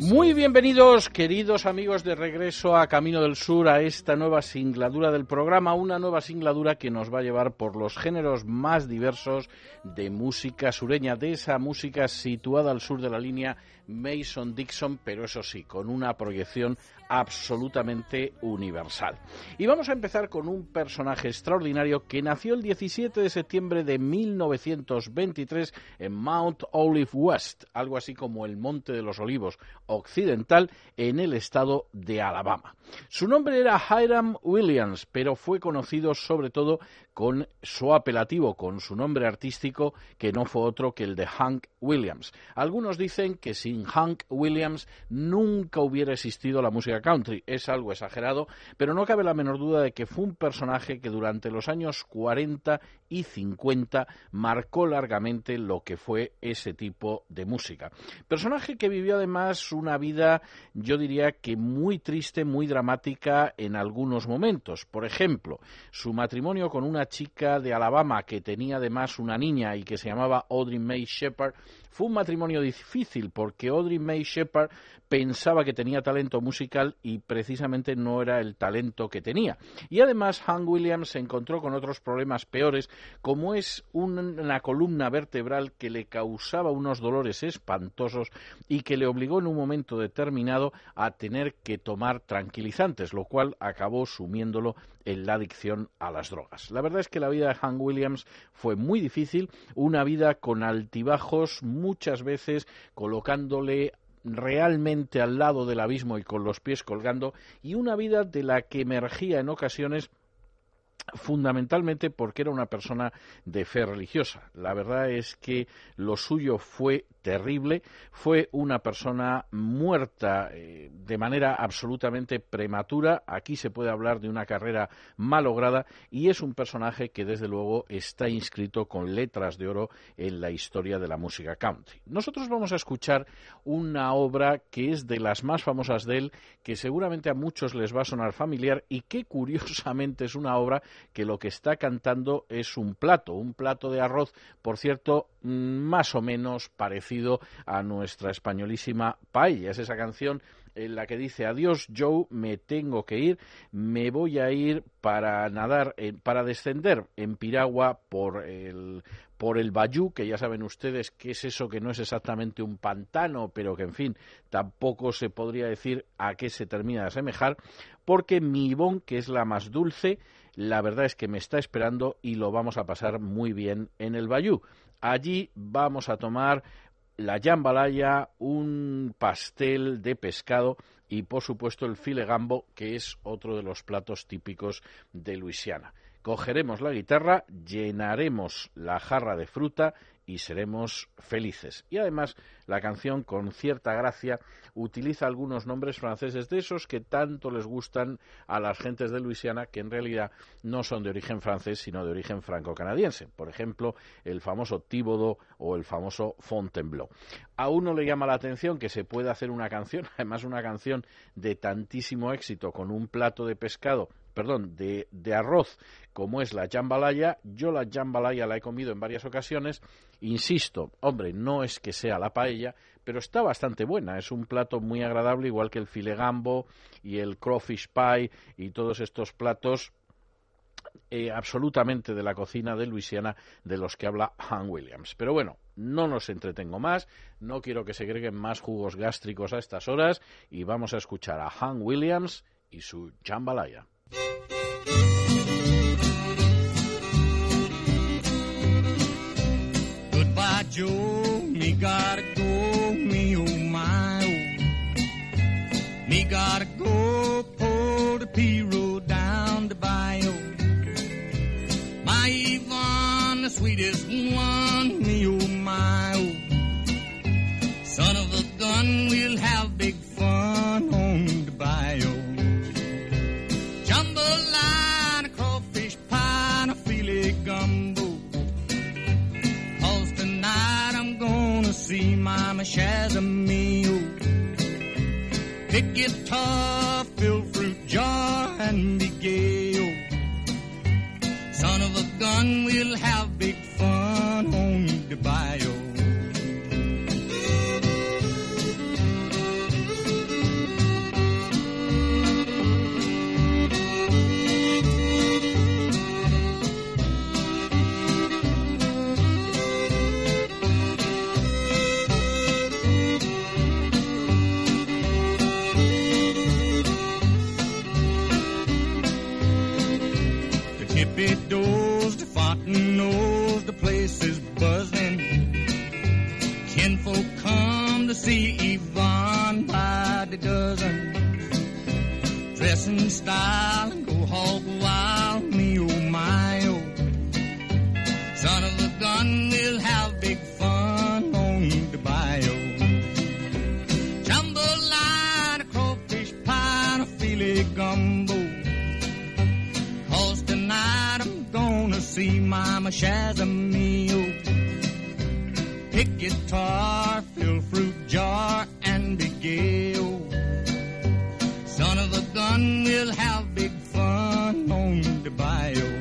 Muy bienvenidos, queridos amigos de regreso a Camino del Sur, a esta nueva singladura del programa, una nueva singladura que nos va a llevar por los géneros más diversos de música sureña, de esa música situada al sur de la línea Mason-Dixon, pero eso sí, con una proyección absolutamente universal. Y vamos a empezar con un personaje extraordinario que nació el 17 de septiembre de 1923 en Mount Olive West, algo así como el Monte de los Olivos occidental en el estado de Alabama. Su nombre era Hiram Williams, pero fue conocido sobre todo con su apelativo, con su nombre artístico, que no fue otro que el de Hank Williams. Algunos dicen que sin Hank Williams nunca hubiera existido la música country. Es algo exagerado, pero no cabe la menor duda de que fue un personaje que durante los años 40 y 50 marcó largamente lo que fue ese tipo de música. Personaje que vivió además una vida, yo diría que muy triste, muy dramática en algunos momentos. Por ejemplo, su matrimonio con una chica de Alabama que tenía además una niña y que se llamaba Audrey May Shepard fue un matrimonio difícil porque Audrey May Shepard pensaba que tenía talento musical y precisamente no era el talento que tenía. Y además Hank Williams se encontró con otros problemas peores, como es una columna vertebral que le causaba unos dolores espantosos y que le obligó en un momento determinado a tener que tomar tranquilizantes, lo cual acabó sumiéndolo en la adicción a las drogas. La verdad es que la vida de Hank Williams fue muy difícil, una vida con altibajos, muchas veces colocándole realmente al lado del abismo y con los pies colgando, y una vida de la que emergía en ocasiones fundamentalmente porque era una persona de fe religiosa. La verdad es que lo suyo fue terrible, fue una persona muerta eh, de manera absolutamente prematura, aquí se puede hablar de una carrera malograda y es un personaje que desde luego está inscrito con letras de oro en la historia de la música country. Nosotros vamos a escuchar una obra que es de las más famosas de él, que seguramente a muchos les va a sonar familiar y que curiosamente es una obra que lo que está cantando es un plato, un plato de arroz, por cierto, más o menos parecido a nuestra españolísima paella. Es esa canción en la que dice adiós Joe, me tengo que ir, me voy a ir para nadar, para descender en piragua por el por el Bayú, que ya saben ustedes que es eso que no es exactamente un pantano, pero que en fin, tampoco se podría decir a qué se termina de asemejar, porque mi Ivón, que es la más dulce, la verdad es que me está esperando y lo vamos a pasar muy bien en el Bayú. Allí vamos a tomar la jambalaya, un pastel de pescado y, por supuesto, el filegambo, que es otro de los platos típicos de Luisiana. Cogeremos la guitarra, llenaremos la jarra de fruta y seremos felices. Y además la canción con cierta gracia utiliza algunos nombres franceses de esos que tanto les gustan a las gentes de Luisiana que en realidad no son de origen francés sino de origen franco-canadiense. Por ejemplo, el famoso Tíbodo o el famoso Fontainebleau. A uno le llama la atención que se pueda hacer una canción, además una canción de tantísimo éxito con un plato de pescado perdón, de, arroz como es la jambalaya. Yo la jambalaya la he comido en varias ocasiones. Insisto, hombre, no es que sea la paella, pero está bastante buena. Es un plato muy agradable, igual que el filegambo y el crawfish pie y todos estos platos eh, absolutamente de la cocina de Luisiana de los que habla Han Williams. Pero bueno, no nos entretengo más, no quiero que se agreguen más jugos gástricos a estas horas y vamos a escuchar a Han Williams y su jambalaya. Goodbye, Joe. Me gotta go. Me oh my oh. Me gotta go pull the P road down the bayou. My Yvonne, the sweetest one. Mama Shazamio. Pick guitar, fill fruit jar, and be gay. Son of a gun, we'll have big fun on the bayou. Oh. See Yvonne by the dozen. Dress in style and go hog wild, me oh my oh. Son of a gun, we'll have big fun on the bayou. Jambalaya, crawfish pie, and a filet gumbo. Cause tonight I'm gonna see Mama Shazamio. Oh. Pick guitar, jar, and be gay. Son of a gun, we'll have big fun on the bayou.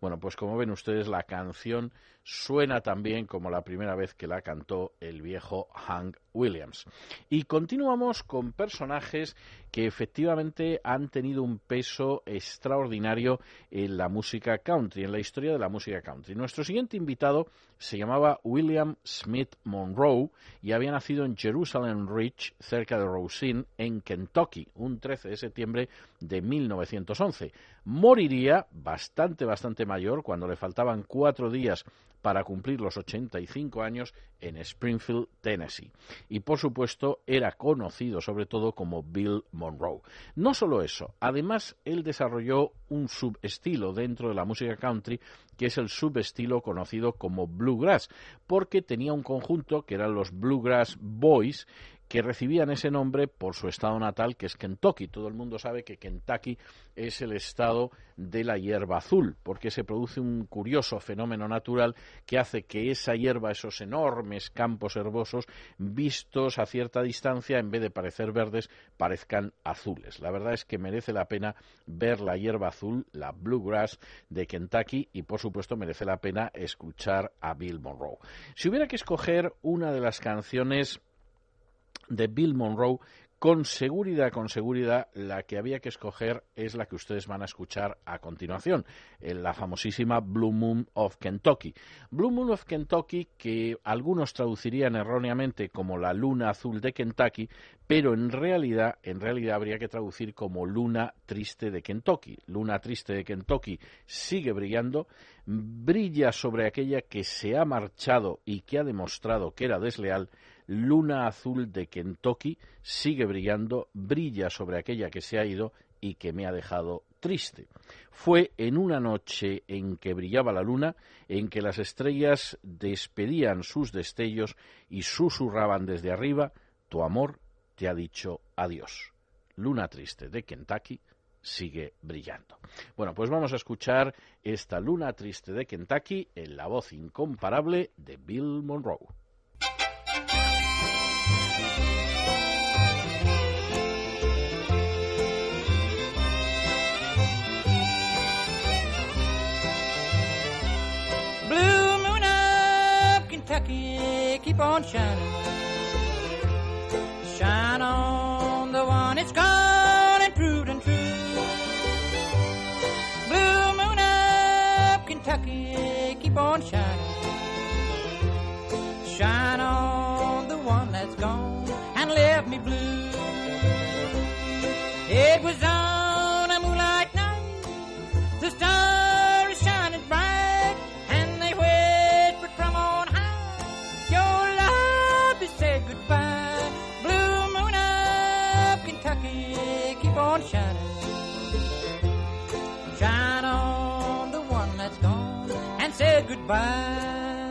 Bueno, pues como ven ustedes, la canción suena también como la primera vez que la cantó el viejo Hank Williams. Y continuamos con personajes que efectivamente han tenido un peso extraordinario en la música country, en la historia de la música country. Nuestro siguiente invitado se llamaba William Smith Monroe y había nacido en Jerusalem Ridge, cerca de Rosine, en Kentucky, un 13 de septiembre de 1911. Moriría bastante, bastante mayor, cuando le faltaban cuatro días para cumplir los 85 años en Springfield, Tennessee. Y por supuesto era conocido sobre todo como Bill Monroe. No solo eso, además él desarrolló un subestilo dentro de la música country que es el subestilo conocido como bluegrass, porque tenía un conjunto que eran los Bluegrass Boys, que recibían ese nombre por su estado natal, que es Kentucky. Todo el mundo sabe que Kentucky es el estado de la hierba azul, porque se produce un curioso fenómeno natural que hace que esa hierba, esos enormes campos herbosos, vistos a cierta distancia, en vez de parecer verdes, parezcan azules. La verdad es que merece la pena ver la hierba azul, la bluegrass de Kentucky, y por supuesto merece la pena escuchar a Bill Monroe. Si hubiera que escoger una de las canciones de Bill Monroe, con seguridad, con seguridad, la que había que escoger es la que ustedes van a escuchar a continuación, la famosísima Blue Moon of Kentucky. Blue Moon of Kentucky, que algunos traducirían erróneamente como la luna azul de Kentucky, pero en realidad, en realidad habría que traducir como luna triste de Kentucky. Luna triste de Kentucky sigue brillando, brilla sobre aquella que se ha marchado y que ha demostrado que era desleal, luna azul de Kentucky sigue brillando, brilla sobre aquella que se ha ido y que me ha dejado triste. Fue en una noche en que brillaba la luna, en que las estrellas despedían sus destellos y susurraban desde arriba, tu amor te ha dicho adiós. Luna triste de Kentucky sigue brillando. Bueno, pues vamos a escuchar esta luna triste de Kentucky en la voz incomparable de Bill Monroe. Keep on shining. Shine on the one it's gone and proved untrue. Blue moon of Kentucky, keep on shining. Shine on the one that's gone and left me blue. It was on goodbye.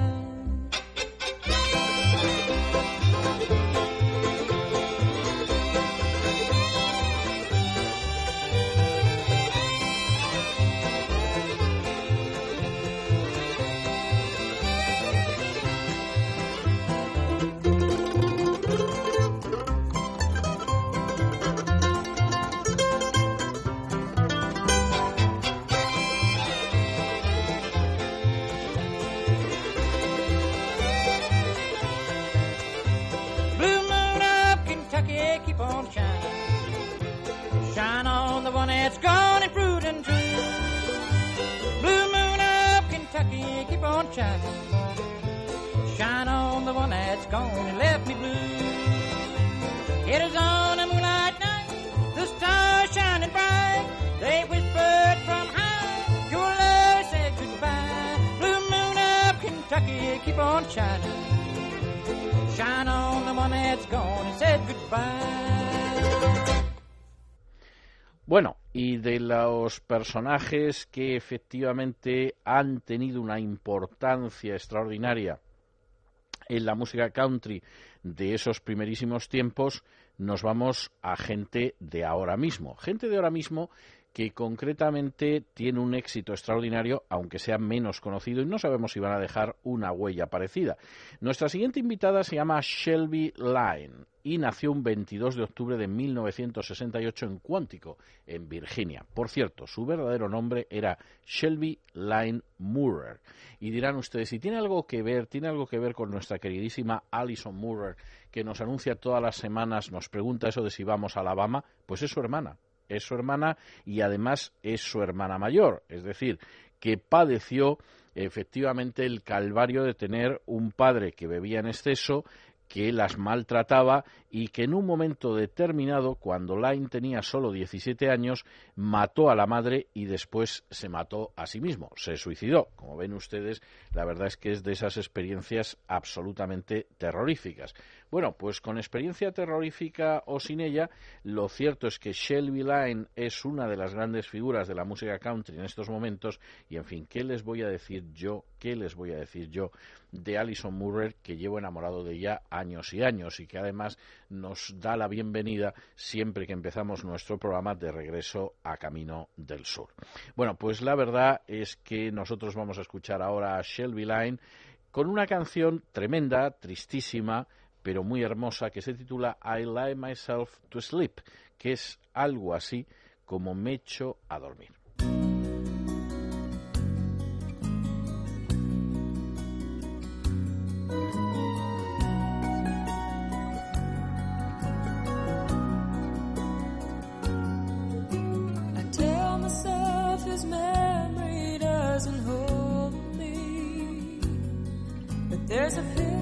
One that's gone and and true. Blue moon of Kentucky, keep on shining. Shine on the one that's gone and left me blue. It is on a moonlight night, the stars shining bright. They whispered from high, your love said goodbye. Blue moon of Kentucky, keep on shining. Shine on the one that's gone and said goodbye. Y de los personajes que efectivamente han tenido una importancia extraordinaria en la música country de esos primerísimos tiempos, nos vamos a gente de ahora mismo. Gente de ahora mismo que concretamente tiene un éxito extraordinario, aunque sea menos conocido, y no sabemos si van a dejar una huella parecida. Nuestra siguiente invitada se llama Shelby Lyne y nació un 22 de octubre de 1968 en Quantico, en Virginia. Por cierto, su verdadero nombre era Shelby Lyne Murrer. Y dirán ustedes, si tiene algo que ver, tiene algo que ver con nuestra queridísima Alison Murrer, que nos anuncia todas las semanas, nos pregunta eso de si vamos a Alabama, pues es su hermana es su hermana y además es su hermana mayor, es decir, que padeció efectivamente el calvario de tener un padre que bebía en exceso, que las maltrataba y que en un momento determinado, cuando Lyne tenía solo 17 años, mató a la madre y después se mató a sí mismo, se suicidó. Como ven ustedes, la verdad es que es de esas experiencias absolutamente terroríficas. Bueno, pues con experiencia terrorífica o sin ella, lo cierto es que Shelby Lyne es una de las grandes figuras de la música country en estos momentos y en fin, ¿qué les voy a decir yo? ¿Qué les voy a decir yo de Alison Murray que llevo enamorado de ella años y años y que además nos da la bienvenida siempre que empezamos nuestro programa de regreso a Camino del Sur. Bueno, pues la verdad es que nosotros vamos a escuchar ahora a Shelby Lyne con una canción tremenda, tristísima, pero muy hermosa que se titula I Lie Myself to Sleep, que es algo así como me echo a dormir. I tell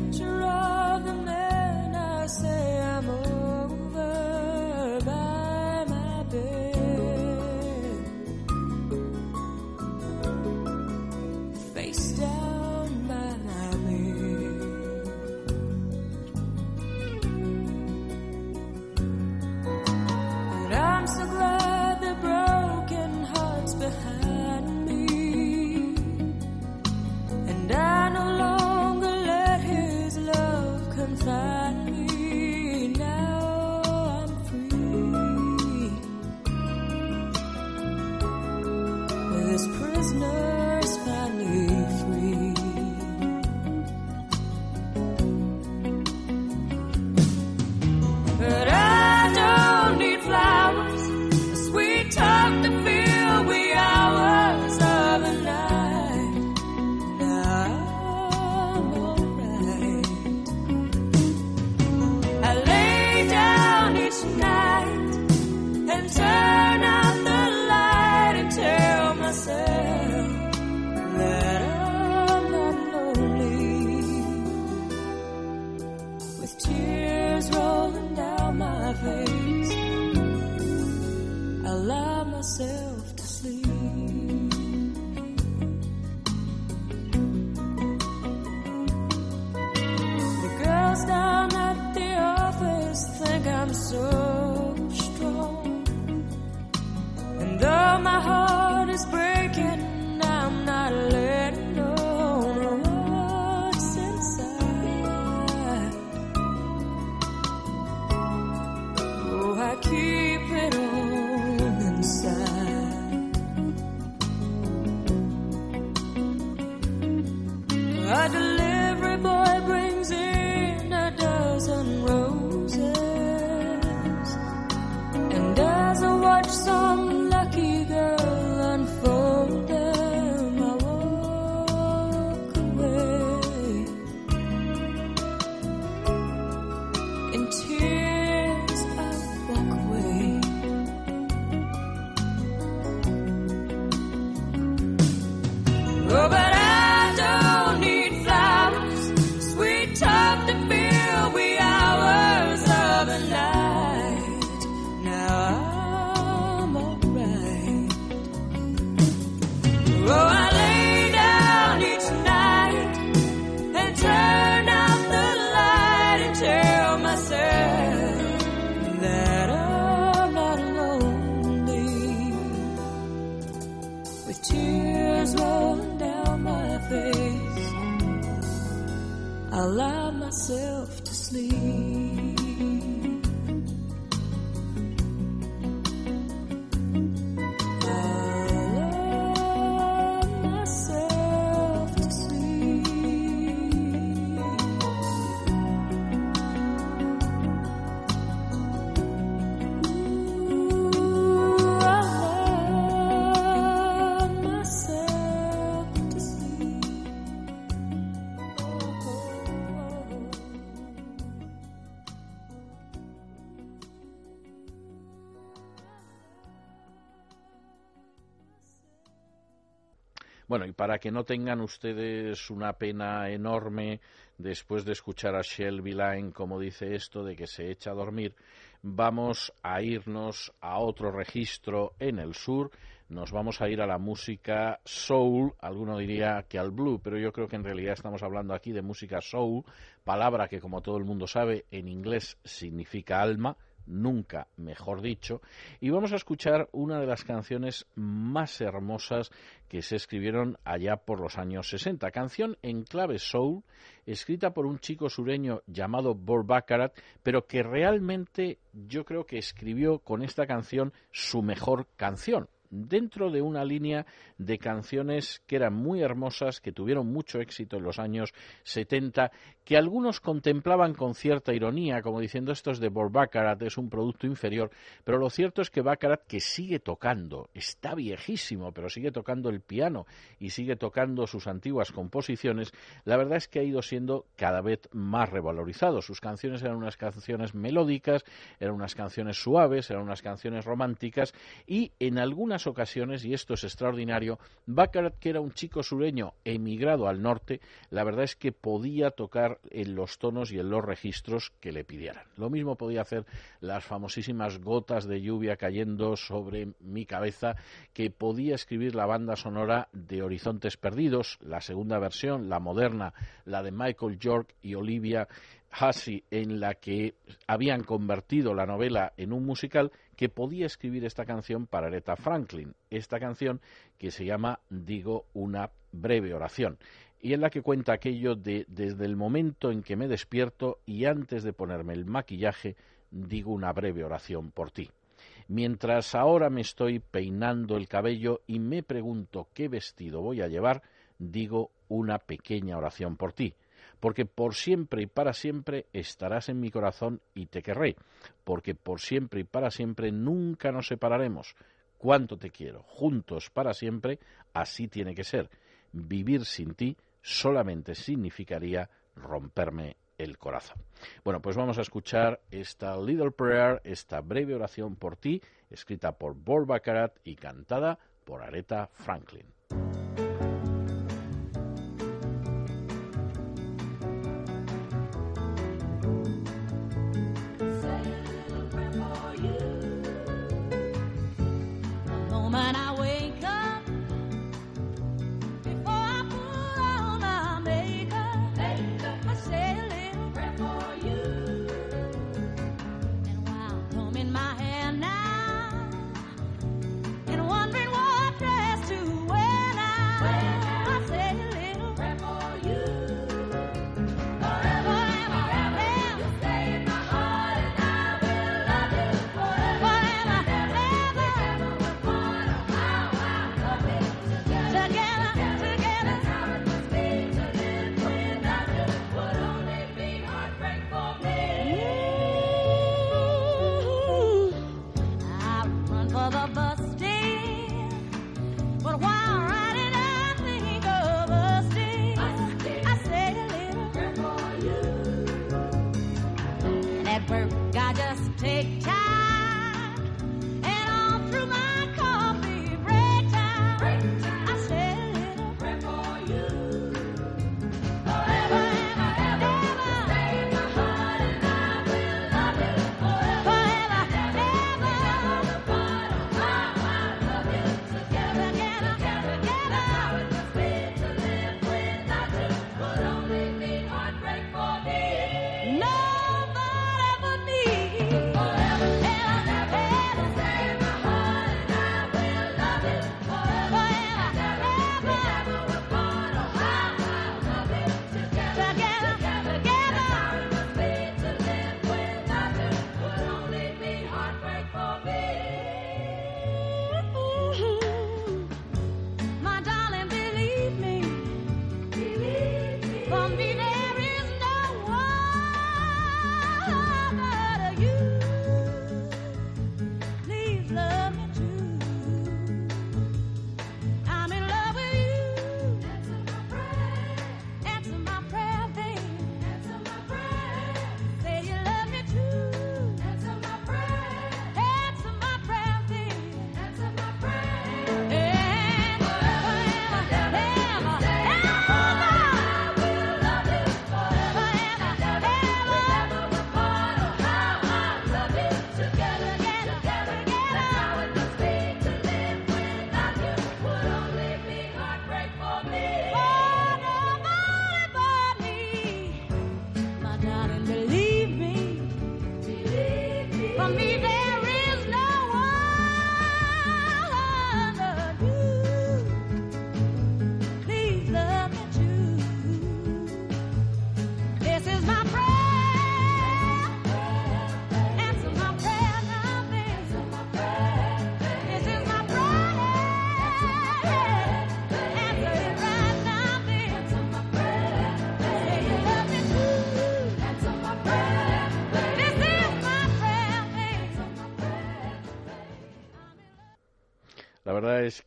para que no tengan ustedes una pena enorme después de escuchar a Shelby Line, como dice esto, de que se echa a dormir, vamos a irnos a otro registro en el sur. Nos vamos a ir a la música soul, alguno diría que al blue, pero yo creo que en realidad estamos hablando aquí de música soul, palabra que como todo el mundo sabe en inglés significa alma, nunca mejor dicho, y vamos a escuchar una de las canciones más hermosas que se escribieron allá por los años 60. Canción en clave soul, escrita por un chico sureño llamado Bob Baccarat, pero que realmente yo creo que escribió con esta canción su mejor canción dentro de una línea de canciones que eran muy hermosas, que tuvieron mucho éxito en los años 70, que algunos contemplaban con cierta ironía, como diciendo esto es de Baccarat, es un producto inferior, pero lo cierto es que Baccarat, que sigue tocando, está viejísimo, pero sigue tocando el piano y sigue tocando sus antiguas composiciones, la verdad es que ha ido siendo cada vez más revalorizado. Sus canciones eran unas canciones melódicas, eran unas canciones suaves, eran unas canciones románticas y en algunas ocasiones, y esto es extraordinario, Baccarat, que era un chico sureño emigrado al norte, la verdad es que podía tocar en los tonos y en los registros que le pidieran. Lo mismo podía hacer las famosísimas gotas de lluvia cayendo sobre mi cabeza, que podía escribir la banda sonora de Horizontes Perdidos, la segunda versión, la moderna, la de Michael York y Olivia Hussey, en la que habían convertido la novela en un musical, que podía escribir esta canción para Aretha Franklin, esta canción que se llama Digo una breve oración, y en la que cuenta aquello de desde el momento en que me despierto y antes de ponerme el maquillaje, digo una breve oración por ti. Mientras ahora me estoy peinando el cabello y me pregunto qué vestido voy a llevar, digo una pequeña oración por ti porque por siempre y para siempre estarás en mi corazón y te querré, porque por siempre y para siempre nunca nos separaremos. Cuánto te quiero, juntos para siempre, así tiene que ser. Vivir sin ti solamente significaría romperme el corazón. Bueno, pues vamos a escuchar esta Little Prayer, esta breve oración por ti, escrita por Bob Baccarat y cantada por Aretha Franklin.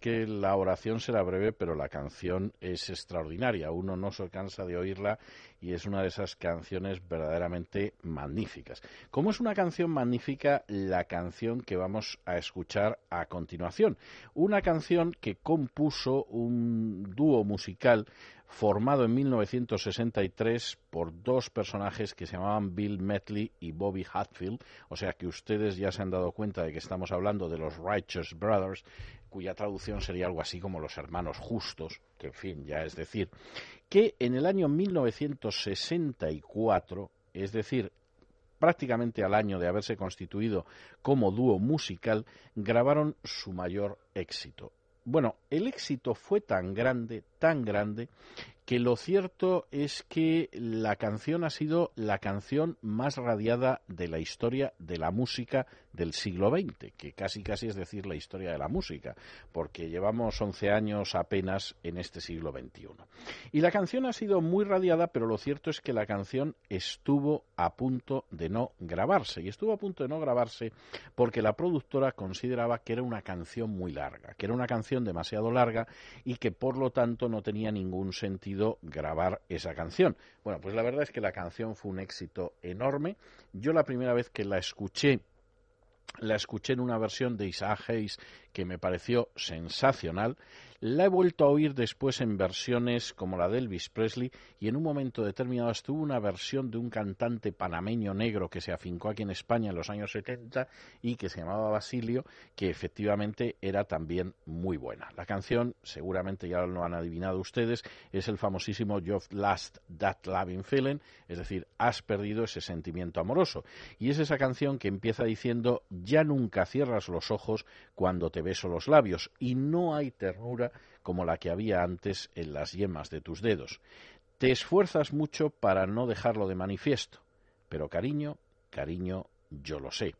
Que la oración será breve, pero la canción es extraordinaria. Uno no se cansa de oírla y es una de esas canciones verdaderamente magníficas. ¿Cómo es una canción magnífica la canción que vamos a escuchar a continuación? Una canción que compuso un dúo musical formado en 1963 por dos personajes que se llamaban Bill Metley y Bobby Hatfield, o sea que ustedes ya se han dado cuenta de que estamos hablando de los Righteous Brothers, cuya traducción sería algo así como los hermanos justos, que en fin, ya es decir, que en el año 1964, es decir, prácticamente al año de haberse constituido como dúo musical, grabaron su mayor éxito. Bueno, el éxito fue tan grande, tan grande, que lo cierto es que la canción ha sido la canción más radiada de la historia de la música del siglo XX, que casi casi es decir la historia de la música, porque llevamos 11 años apenas en este siglo XXI. Y la canción ha sido muy radiada, pero lo cierto es que la canción estuvo a punto de no grabarse, y estuvo a punto de no grabarse porque la productora consideraba que era una canción muy larga, que era una canción demasiado larga y que por lo tanto no tenía ningún sentido grabar esa canción. Bueno, pues la verdad es que la canción fue un éxito enorme. Yo la primera vez que la escuché la escuché en una versión de Isaac Hayes que me pareció sensacional. La he vuelto a oír después en versiones como la de Elvis Presley y en un momento determinado estuvo una versión de un cantante panameño negro que se afincó aquí en España en los años 70 y que se llamaba Basilio, que efectivamente era también muy buena. La canción, seguramente ya lo han adivinado ustedes, es el famosísimo You've Lost That Loving Feeling, es decir, has perdido ese sentimiento amoroso. Y es esa canción que empieza diciendo ya nunca cierras los ojos cuando te beso los labios y no hay ternura como la que había antes en las yemas de tus dedos. Te esfuerzas mucho para no dejarlo de manifiesto, pero cariño, cariño, yo lo sé.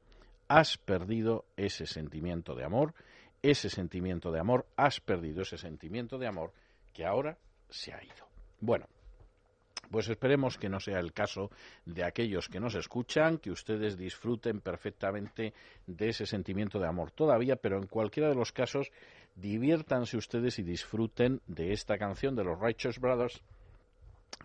Has perdido ese sentimiento de amor, ese sentimiento de amor, has perdido ese sentimiento de amor que ahora se ha ido. Bueno, pues esperemos que no sea el caso de aquellos que nos escuchan, que ustedes disfruten perfectamente de ese sentimiento de amor todavía, pero en cualquiera de los casos diviértanse ustedes y disfruten de esta canción de los Righteous Brothers,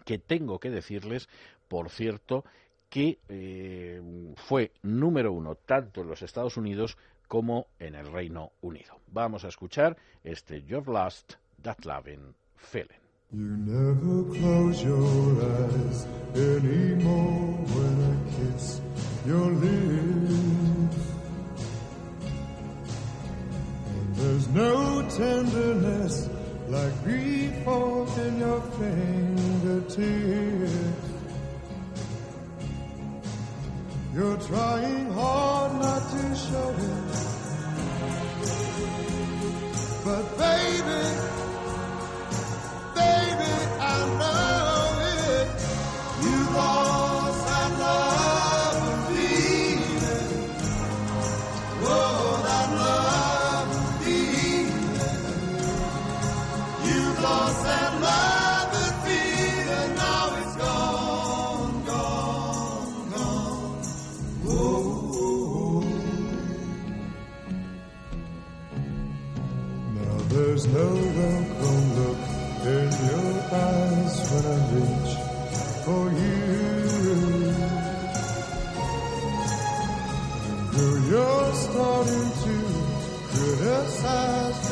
que tengo que decirles, por cierto, que eh, fue número uno tanto en los Estados Unidos como en el Reino Unido. Vamos a escuchar este You've Lost That Loving Feeling. You never close your eyes anymore when I kiss your lips. And there's no tenderness like before in your fingertips. You're trying hard not to show it. But baby, baby, I know it. You lost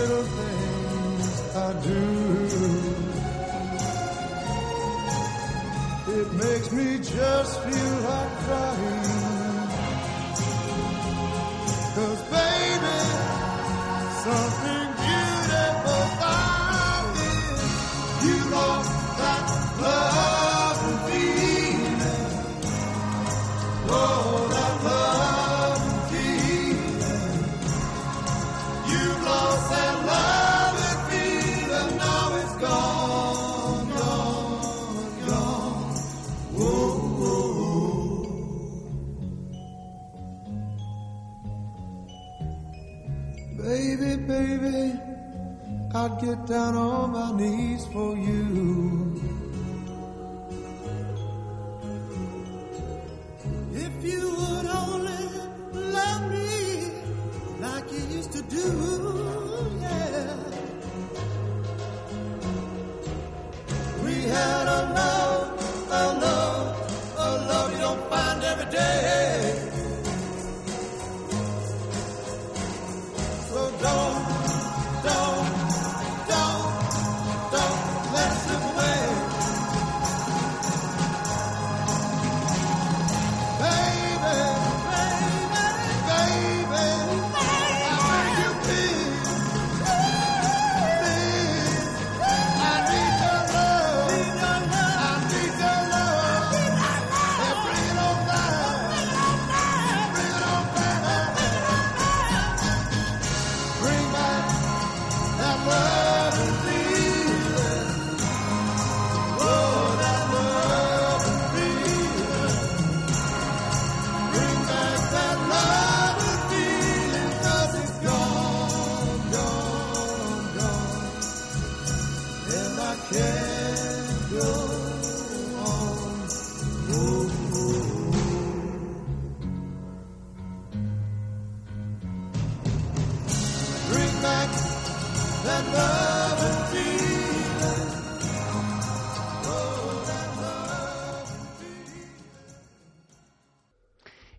little things I do. It makes me just feel like crying. I'd get down on my knees for you.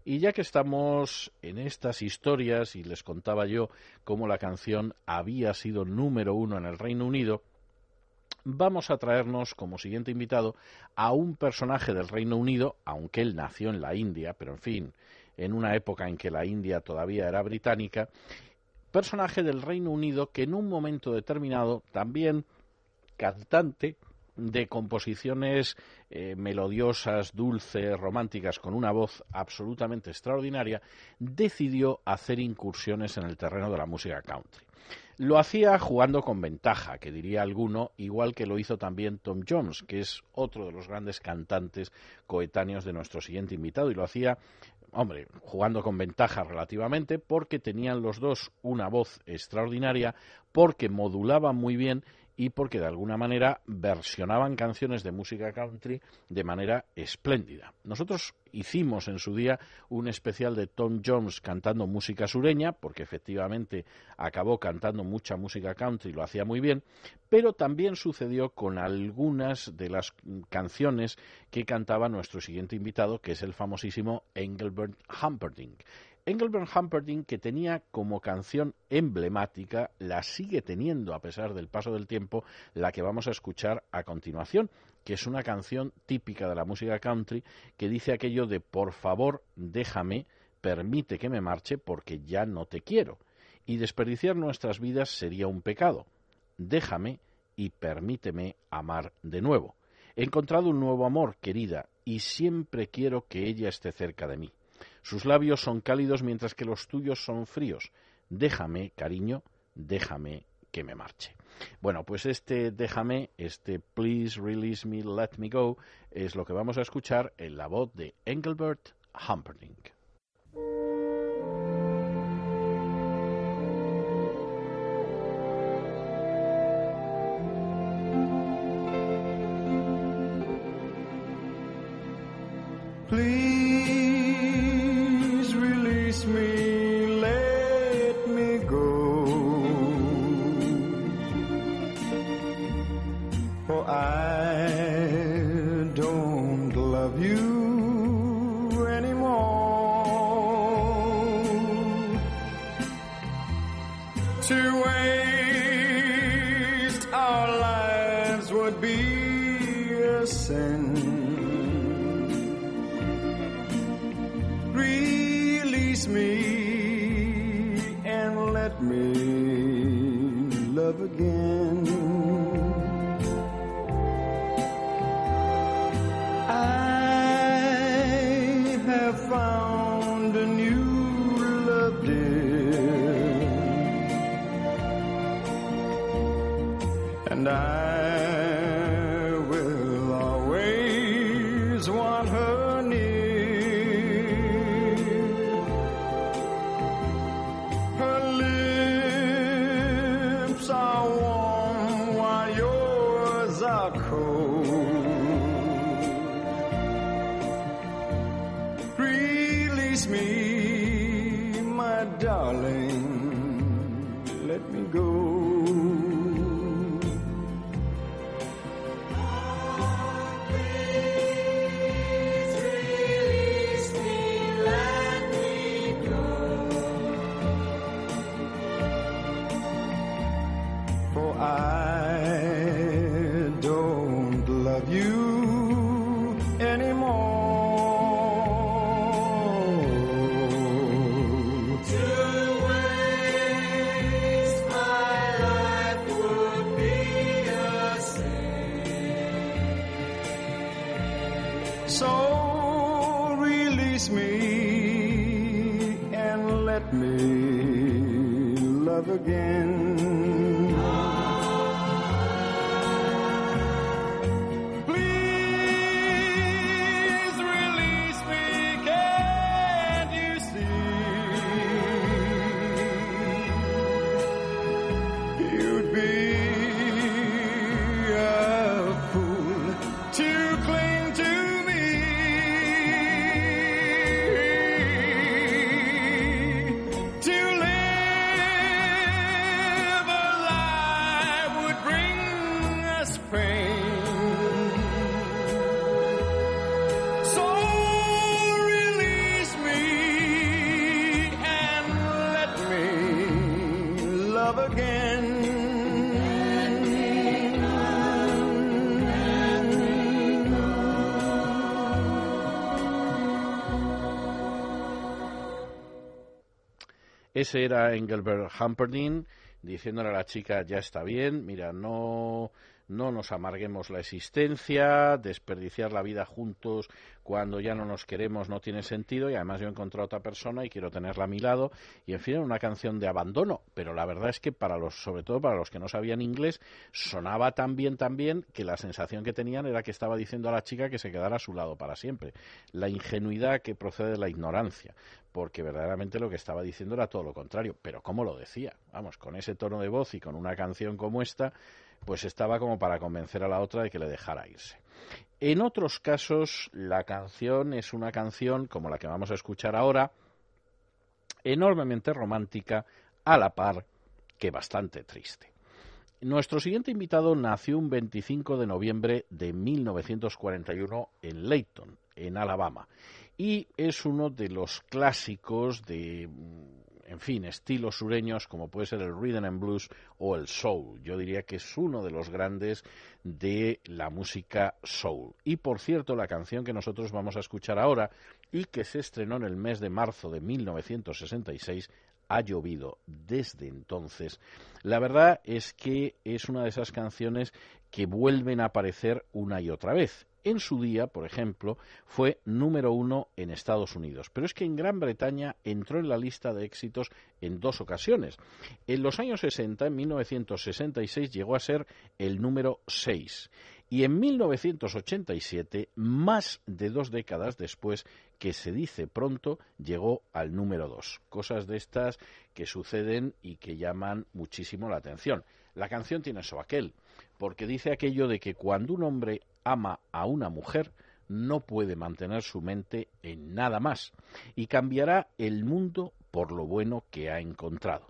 Y ya que estamos en estas historias y les contaba yo cómo la canción había sido número uno en el Reino Unido, vamos a traernos como siguiente invitado a un personaje del Reino Unido, aunque él nació en la India, pero en fin, en una época en que la India todavía era británica, personaje del Reino Unido que en un momento determinado también cantante de composiciones eh, melodiosas, dulces, románticas, con una voz absolutamente extraordinaria, decidió hacer incursiones en el terreno de la música country. Lo hacía jugando con ventaja, que diría alguno, igual que lo hizo también Tom Jones, que es otro de los grandes cantantes coetáneos de nuestro siguiente invitado, y lo hacía hombre, jugando con ventaja relativamente, porque tenían los dos una voz extraordinaria, porque modulaban muy bien y porque de alguna manera versionaban canciones de música country de manera espléndida. Nosotros hicimos en su día un especial de Tom Jones cantando música sureña, porque efectivamente acabó cantando mucha música country lo hacía muy bien, pero también sucedió con algunas de las canciones que cantaba nuestro siguiente invitado, que es el famosísimo Engelbert Humperdinck. Engelbert Humperdinck, que tenía como canción emblemática, la sigue teniendo a pesar del paso del tiempo, la que vamos a escuchar a continuación, que es una canción típica de la música country que dice aquello de por favor déjame, permite que me marche porque ya no te quiero. Y desperdiciar nuestras vidas sería un pecado. Déjame y permíteme amar de nuevo. He encontrado un nuevo amor, querida, y siempre quiero que ella esté cerca de mí. Sus labios son cálidos mientras que los tuyos son fríos. Déjame, cariño, déjame que me marche. Bueno, pues este déjame, este please release me, let me go, es lo que vamos a escuchar en la voz de Engelbert Humperdinck. Please Ese era Engelbert Humperdinck diciéndole a la chica, ya está bien, mira, no, no nos amarguemos la existencia, desperdiciar la vida juntos cuando ya no nos queremos no tiene sentido y además yo he encontrado a otra persona y quiero tenerla a mi lado y en fin una canción de abandono pero la verdad es que para los sobre todo para los que no sabían inglés sonaba tan bien tan bien que la sensación que tenían era que estaba diciendo a la chica que se quedara a su lado para siempre. La ingenuidad que procede de la ignorancia porque verdaderamente lo que estaba diciendo era todo lo contrario pero cómo lo decía vamos con ese tono de voz y con una canción como esta pues estaba como para convencer a la otra de que le dejara irse. En otros casos, la canción es una canción, como la que vamos a escuchar ahora, enormemente romántica, a la par que bastante triste. Nuestro siguiente invitado nació un 25 de noviembre de 1941 en Layton, en Alabama, y es uno de los clásicos de en fin, estilos sureños como puede ser el rhythm and blues o el soul. Yo diría que es uno de los grandes de la música soul. Y por cierto, la canción que nosotros vamos a escuchar ahora y que se estrenó en el mes de marzo de 1966 ha llovido desde entonces. La verdad es que es una de esas canciones que vuelven a aparecer una y otra vez. En su día, por ejemplo, fue número uno en Estados Unidos, pero es que en Gran Bretaña entró en la lista de éxitos en dos ocasiones. En los años 60, en 1966, llegó a ser el número seis y en 1987, más de dos décadas después, que se dice pronto, llegó al número dos. Cosas de estas que suceden y que llaman muchísimo la atención. La canción tiene eso aquel, porque dice aquello de que cuando un hombre ama a una mujer, no puede mantener su mente en nada más y cambiará el mundo por lo bueno que ha encontrado.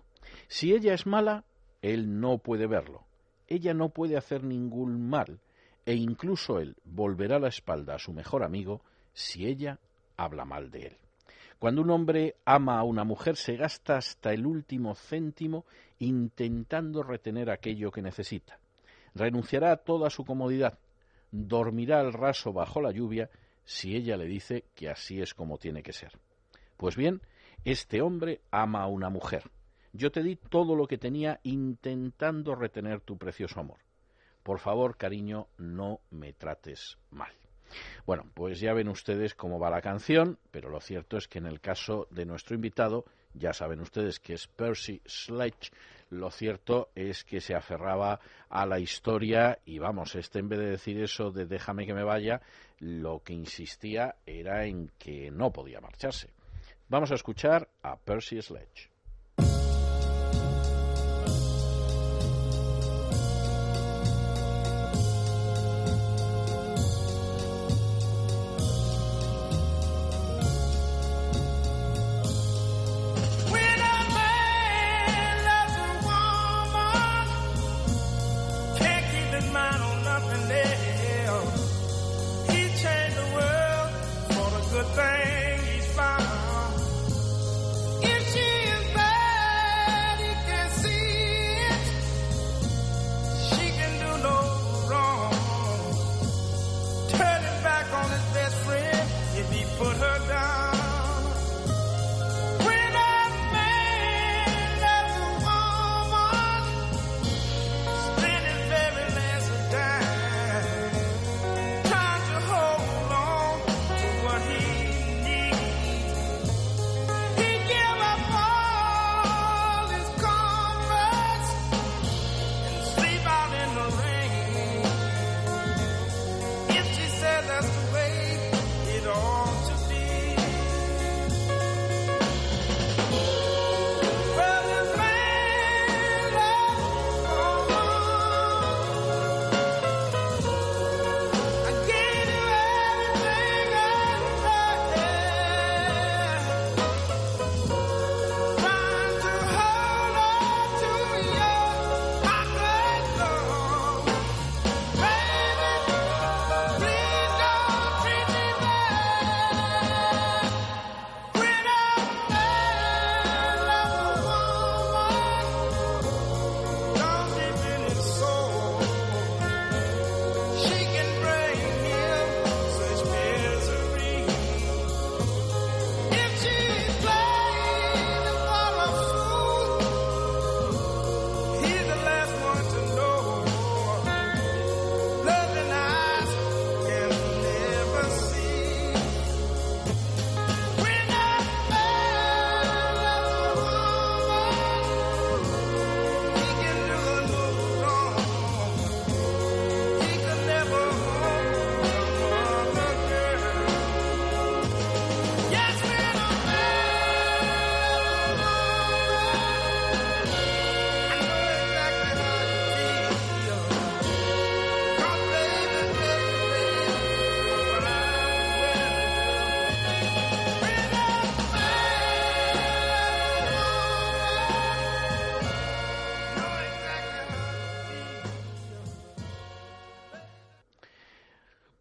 Si ella es mala, él no puede verlo. Ella no puede hacer ningún mal e incluso él volverá la espalda a su mejor amigo si ella habla mal de él. Cuando un hombre ama a una mujer se gasta hasta el último céntimo intentando retener aquello que necesita. Renunciará a toda su comodidad, dormirá al raso bajo la lluvia si ella le dice que así es como tiene que ser. Pues bien, este hombre ama a una mujer. Yo te di todo lo que tenía intentando retener tu precioso amor. Por favor, cariño, no me trates mal. Bueno, pues ya ven ustedes cómo va la canción, pero lo cierto es que en el caso de nuestro invitado, ya saben ustedes que es Percy Sledge, lo cierto es que se aferraba a la historia y vamos, este en vez de decir eso de déjame que me vaya, lo que insistía era en que no podía marcharse. Vamos a escuchar a Percy Sledge.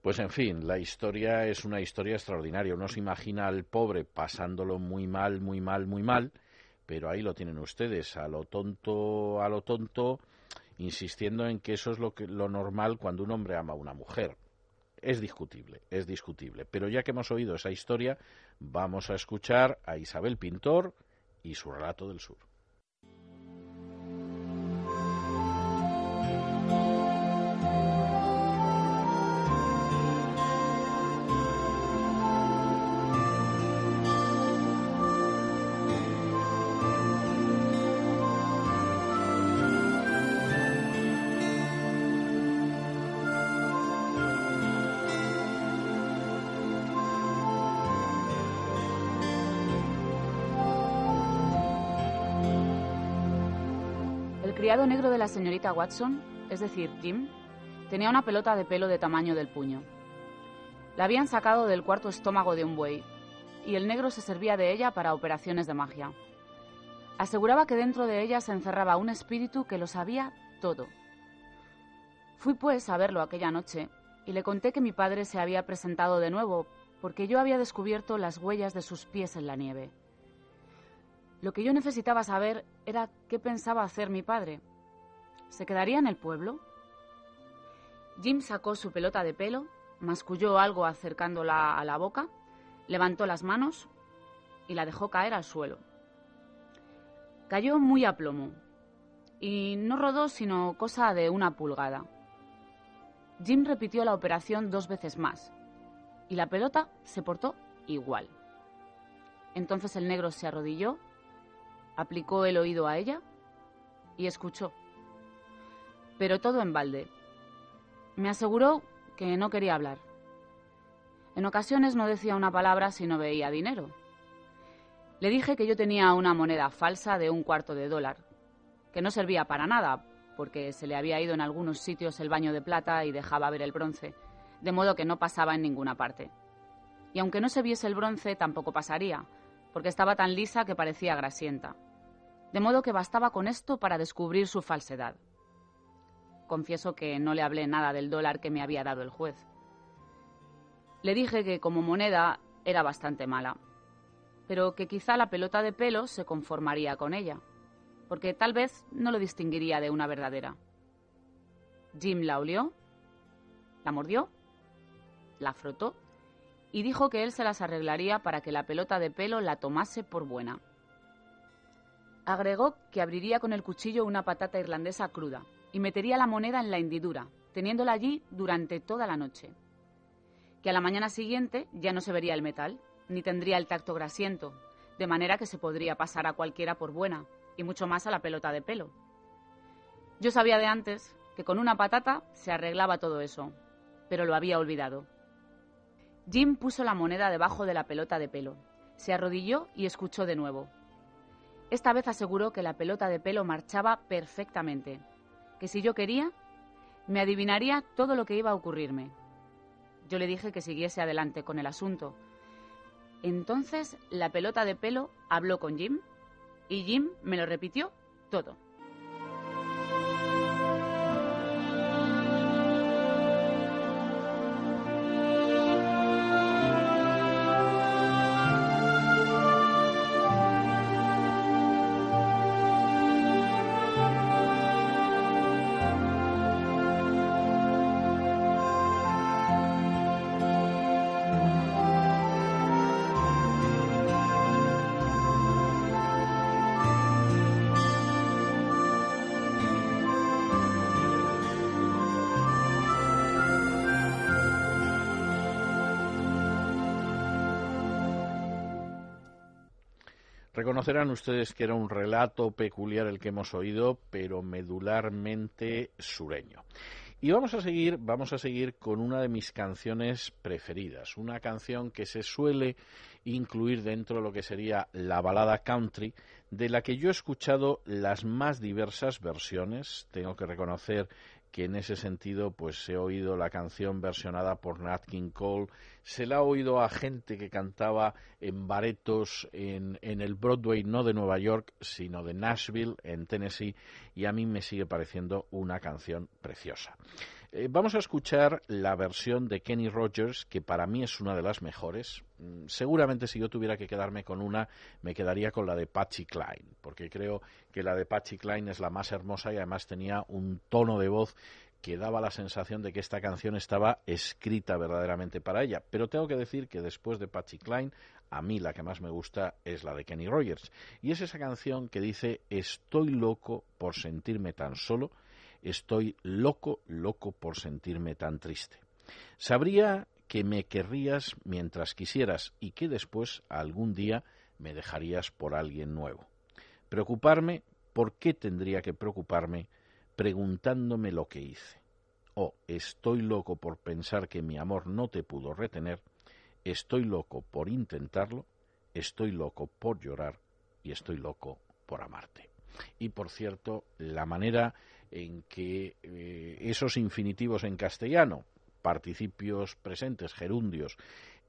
Pues en fin, la historia es una historia extraordinaria. Uno se imagina al pobre pasándolo muy mal, muy mal, muy mal, pero ahí lo tienen ustedes, a lo tonto, a lo tonto, insistiendo en que eso es lo, que, lo normal cuando un hombre ama a una mujer. Es discutible, es discutible. Pero ya que hemos oído esa historia, vamos a escuchar a Isabel Pintor y su relato del sur. Negro de la señorita Watson, es decir, Jim, tenía una pelota de pelo de tamaño del puño. La habían sacado del cuarto estómago de un buey, y el negro se servía de ella para operaciones de magia. Aseguraba que dentro de ella se encerraba un espíritu que lo sabía todo. Fui pues a verlo aquella noche y le conté que mi padre se había presentado de nuevo porque yo había descubierto las huellas de sus pies en la nieve. Lo que yo necesitaba saber era qué pensaba hacer mi padre. ¿Se quedaría en el pueblo? Jim sacó su pelota de pelo, masculló algo acercándola a la boca, levantó las manos y la dejó caer al suelo. Cayó muy a plomo y no rodó sino cosa de una pulgada. Jim repitió la operación dos veces más y la pelota se portó igual. Entonces el negro se arrodilló, aplicó el oído a ella y escuchó. Pero todo en balde. Me aseguró que no quería hablar. En ocasiones no decía una palabra si no veía dinero. Le dije que yo tenía una moneda falsa de un cuarto de dólar, que no servía para nada, porque se le había ido en algunos sitios el baño de plata y dejaba ver el bronce, de modo que no pasaba en ninguna parte. Y aunque no se viese el bronce, tampoco pasaría, porque estaba tan lisa que parecía grasienta. De modo que bastaba con esto para descubrir su falsedad. Confieso que no le hablé nada del dólar que me había dado el juez. Le dije que como moneda era bastante mala, pero que quizá la pelota de pelo se conformaría con ella, porque tal vez no lo distinguiría de una verdadera. Jim la olió, la mordió, la frotó y dijo que él se las arreglaría para que la pelota de pelo la tomase por buena. Agregó que abriría con el cuchillo una patata irlandesa cruda y metería la moneda en la hendidura, teniéndola allí durante toda la noche. Que a la mañana siguiente ya no se vería el metal, ni tendría el tacto grasiento, de manera que se podría pasar a cualquiera por buena, y mucho más a la pelota de pelo. Yo sabía de antes que con una patata se arreglaba todo eso, pero lo había olvidado. Jim puso la moneda debajo de la pelota de pelo, se arrodilló y escuchó de nuevo. Esta vez aseguró que la pelota de pelo marchaba perfectamente, que si yo quería, me adivinaría todo lo que iba a ocurrirme. Yo le dije que siguiese adelante con el asunto. Entonces la pelota de pelo habló con Jim y Jim me lo repitió todo. Reconocerán ustedes que era un relato peculiar el que hemos oído, pero medularmente sureño. Y vamos a seguir, vamos a seguir con una de mis canciones preferidas, una canción que se suele incluir dentro de lo que sería la balada country, de la que yo he escuchado las más diversas versiones. Tengo que reconocer que en ese sentido pues he oído la canción versionada por Nat King Cole, se la ha oído a gente que cantaba en baretos en, en el Broadway no de Nueva York, sino de Nashville, en Tennessee, y a mí me sigue pareciendo una canción preciosa. Eh, vamos a escuchar la versión de Kenny Rogers, que para mí es una de las mejores. Mm, Seguramente si yo tuviera que quedarme con una, me quedaría con la de Patsy Cline, porque creo que la de Patsy Cline es la más hermosa y además tenía un tono de voz que daba la sensación de que esta canción estaba escrita verdaderamente para ella. Pero tengo que decir que después de Patsy Cline, a mí la que más me gusta es la de Kenny Rogers. Y es esa canción que dice, estoy loco por sentirme tan solo, estoy loco, loco por sentirme tan triste. Sabría que me querrías mientras quisieras y que después algún día me dejarías por alguien nuevo. Preocuparme, ¿por qué tendría que preocuparme preguntándome lo que hice? O estoy loco por pensar que mi amor no te pudo retener, estoy loco por intentarlo, estoy loco por llorar y estoy loco por amarte. Y por cierto, la manera en que eh, esos infinitivos en castellano, participios presentes, gerundios,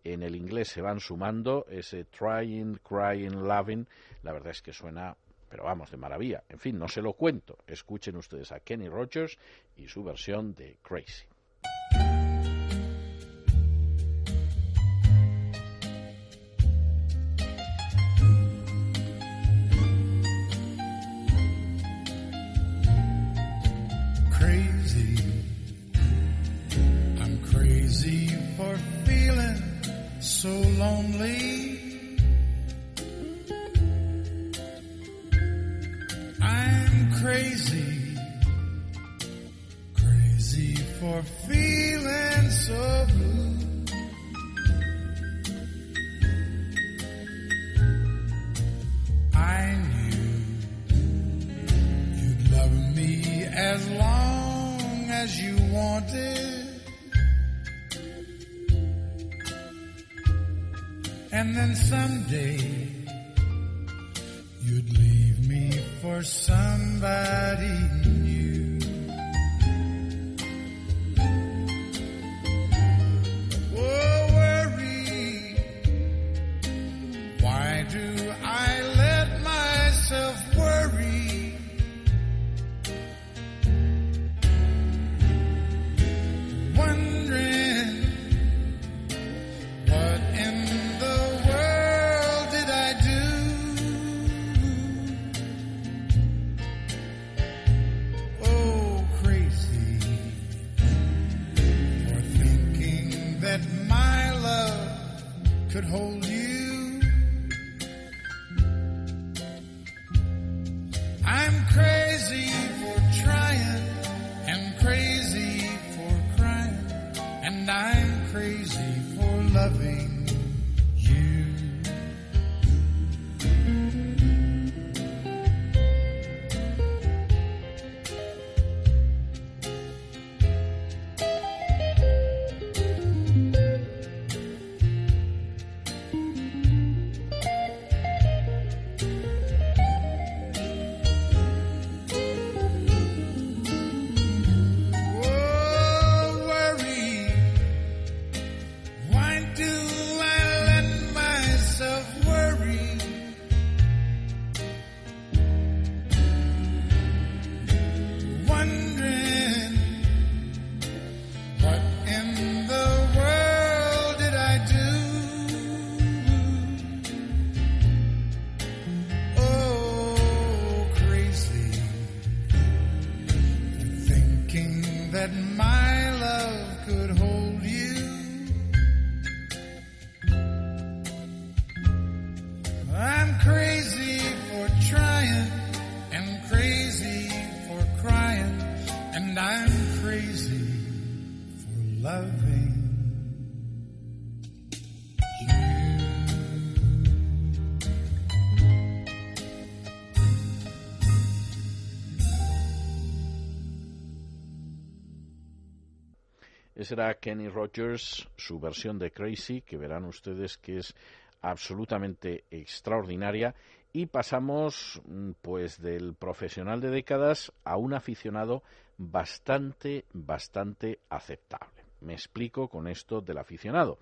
en el inglés se van sumando, ese trying, crying, loving, la verdad es que suena, pero vamos, de maravilla. En fin, no se lo cuento. Escuchen ustedes a Kenny Rogers y su versión de Crazy. crazy. Ese era Kenny Rogers, su versión de Crazy, que verán ustedes que es absolutamente extraordinaria. Y pasamos mm, pues del profesional de décadas a un aficionado bastante, bastante aceptable. Me explico con esto del aficionado.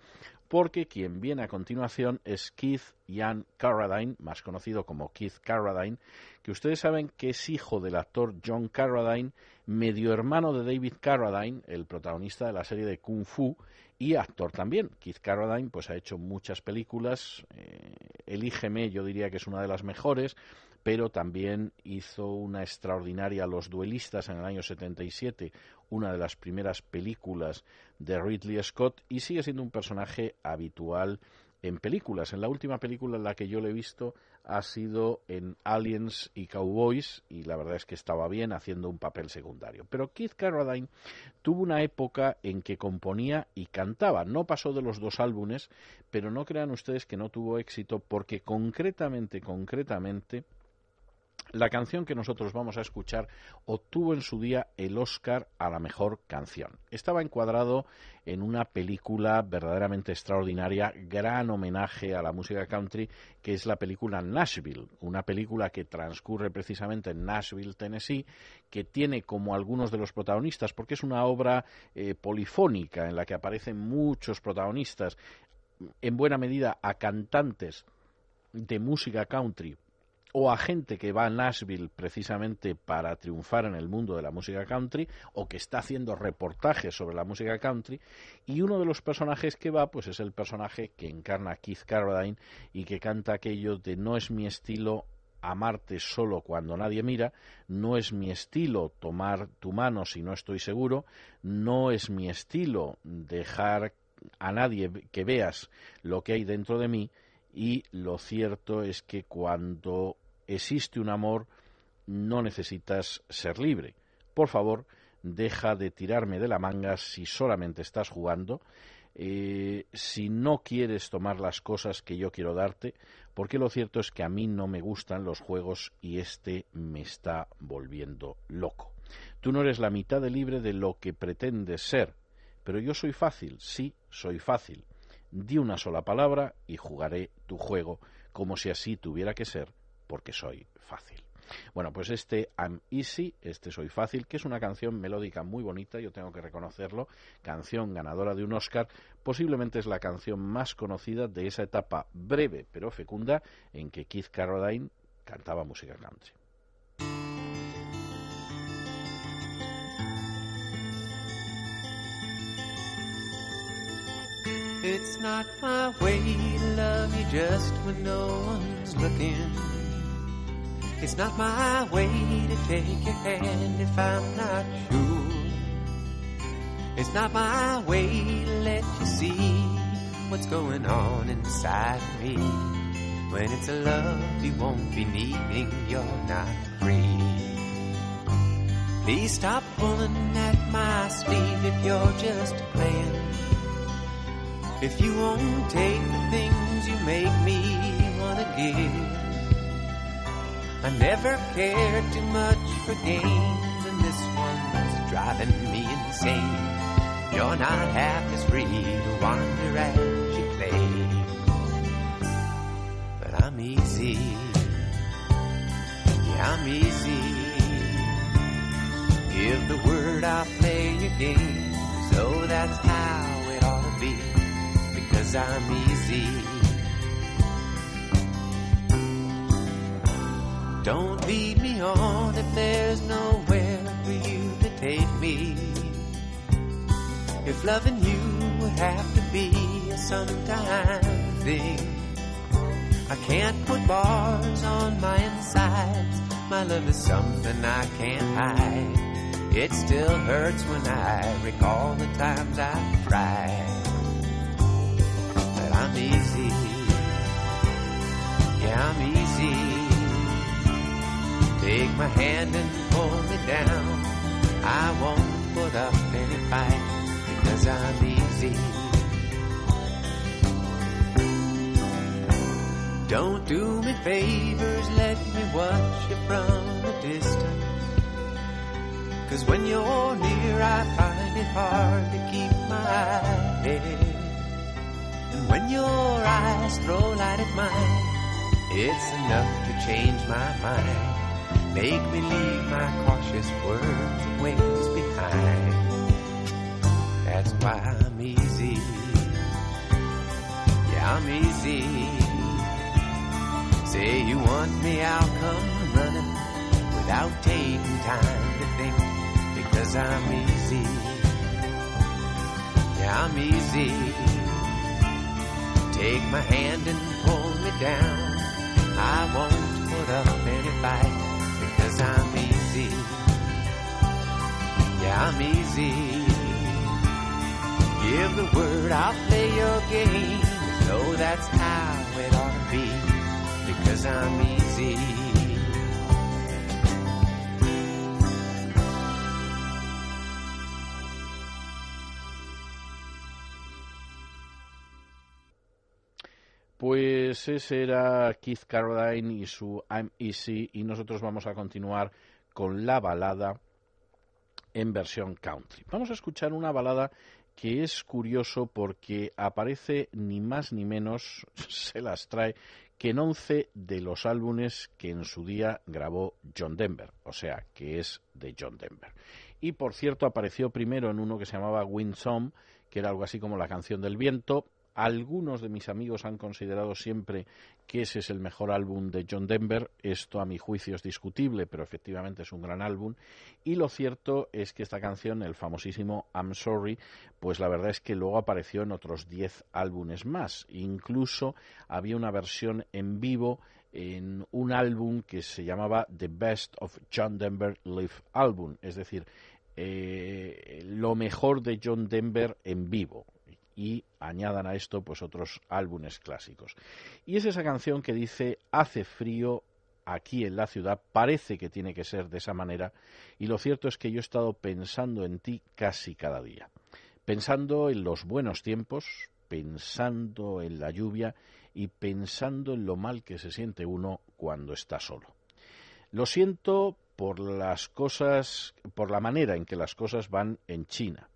porque quien viene a continuación es Keith Ian Carradine, más conocido como Keith Carradine, que ustedes saben que es hijo del actor John Carradine, medio hermano de David Carradine, el protagonista de la serie de Kung Fu, y actor también. Keith Carradine pues ha hecho muchas películas, eh, Elígeme yo diría que es una de las mejores, pero también hizo una extraordinaria Los Duelistas en el año 77, una de las primeras películas de Ridley Scott, y sigue siendo un personaje habitual en películas. En la última película en la que yo lo he visto ha sido en Aliens y Cowboys y la verdad es que estaba bien haciendo un papel secundario. Pero Keith Carradine tuvo una época en que componía y cantaba. No pasó de los dos álbumes, pero no crean ustedes que no tuvo éxito porque concretamente, concretamente, la canción que nosotros vamos a escuchar obtuvo en su día el Oscar a la mejor canción. Estaba encuadrado en una película verdaderamente extraordinaria, gran homenaje a la música country, que es la película Nashville, una película que transcurre precisamente en Nashville, Tennessee, que tiene como algunos de los protagonistas, porque es una obra eh, polifónica en la que aparecen muchos protagonistas, en buena medida a cantantes de música country o a gente que va a Nashville precisamente para triunfar en el mundo de la música country o que está haciendo reportajes sobre la música country y uno de los personajes que va pues es el personaje que encarna Keith Carradine y que canta aquello de no es mi estilo amarte solo cuando nadie mira, no es mi estilo tomar tu mano si no estoy seguro, no es mi estilo dejar a nadie que veas lo que hay dentro de mí y lo cierto es que cuando existe un amor no necesitas ser libre. Por favor, deja de tirarme de la manga si solamente estás jugando, eh, si no quieres tomar las cosas que yo quiero darte, porque lo cierto es que a mí no me gustan los juegos y este me está volviendo loco. Tú no eres la mitad de libre de lo que pretendes ser, pero yo soy fácil, sí, soy fácil. Di una sola palabra y jugaré tu juego como si así tuviera que ser, porque soy fácil. Bueno, pues este I'm Easy, este Soy Fácil, que es una canción melódica muy bonita, yo tengo que reconocerlo, canción ganadora de un Oscar, posiblemente es la canción más conocida de esa etapa breve pero fecunda en que Keith Carradine cantaba música country. It's not my way to love you just when no one's looking. It's not my way to take your hand if I'm not sure. It's not my way to let you see what's going on inside me. When it's a love you won't be needing, you're not free. Please stop pulling at my sleeve if you're just playing. If you won't take the things you make me wanna give. I never cared too much for games, and this one's driving me insane. You're not half as free to wander as you play. But I'm easy. Yeah, I'm easy. Give the word, I'll play your game. So that's how Because I'm easy. Don't lead me on if there's nowhere for you to take me. If loving you would have to be a sometime thing, I can't put bars on my insides. My love is something I can't hide. It still hurts when I recall the times I've tried. I'm easy. Yeah, I'm easy. Take my hand and pull me down. I won't put up any fight because I'm easy. Don't do me favors, let me watch you from a distance. Cause when you're near, I find it hard to keep my head. When your eyes throw light at mine, it's enough to change my mind. Make me leave my cautious words and ways behind. That's why I'm easy. Yeah, I'm easy. Say you want me, I'll come running without taking time to think because I'm easy. Yeah, I'm easy. Take my hand and pull me down. I won't put up any fight because I'm easy. Yeah, I'm easy. Give the word, I'll play your game. Know that's how it ought to be because I'm easy. Pues ese era Keith Caroline y su I'm Easy y nosotros vamos a continuar con la balada en versión country. Vamos a escuchar una balada que es curioso porque aparece ni más ni menos, se las trae, que en 11 de los álbumes que en su día grabó John Denver, o sea, que es de John Denver. Y por cierto, apareció primero en uno que se llamaba Wind Song, que era algo así como la canción del viento, algunos de mis amigos han considerado siempre que ese es el mejor álbum de John Denver. Esto a mi juicio es discutible, pero efectivamente es un gran álbum. Y lo cierto es que esta canción, el famosísimo I'm Sorry, pues la verdad es que luego apareció en otros 10 álbumes más. Incluso había una versión en vivo en un álbum que se llamaba The Best of John Denver Live Album, es decir, eh, lo mejor de John Denver en vivo y añadan a esto pues otros álbumes clásicos. Y es esa canción que dice hace frío aquí en la ciudad, parece que tiene que ser de esa manera y lo cierto es que yo he estado pensando en ti casi cada día, pensando en los buenos tiempos, pensando en la lluvia y pensando en lo mal que se siente uno cuando está solo. Lo siento por las cosas, por la manera en que las cosas van en China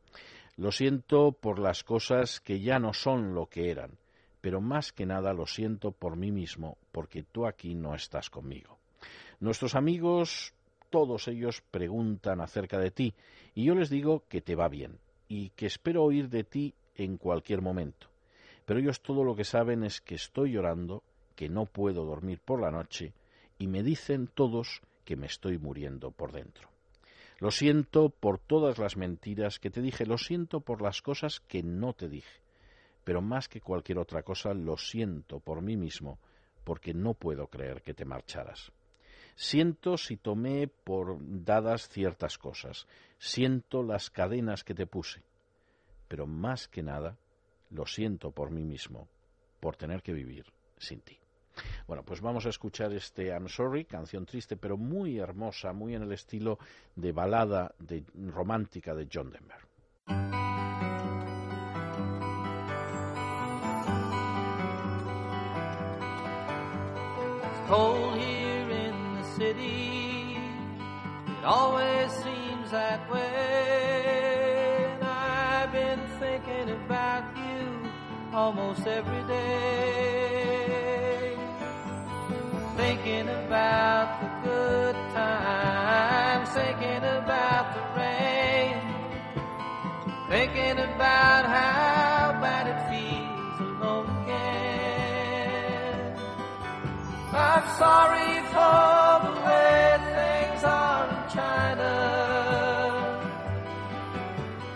lo siento por las cosas que ya no son lo que eran, pero más que nada lo siento por mí mismo, porque tú aquí no estás conmigo. Nuestros amigos, todos ellos preguntan acerca de ti, y yo les digo que te va bien, y que espero oír de ti en cualquier momento. Pero ellos todo lo que saben es que estoy llorando, que no puedo dormir por la noche, y me dicen todos que me estoy muriendo por dentro. Lo siento por todas las mentiras que te dije, lo siento por las cosas que no te dije, pero más que cualquier otra cosa lo siento por mí mismo, porque no puedo creer que te marcharas. Siento si tomé por dadas ciertas cosas, siento las cadenas que te puse, pero más que nada lo siento por mí mismo, por tener que vivir sin ti. Bueno, pues vamos a escuchar este I'm Sorry, canción triste pero muy hermosa, muy en el estilo de balada de, romántica de John Denver. Cold here in the city. It always seems that way. I've been thinking about you almost every day. Thinking about the good times, thinking about the rain, thinking about how bad it feels alone again. I'm sorry for the way things are in China.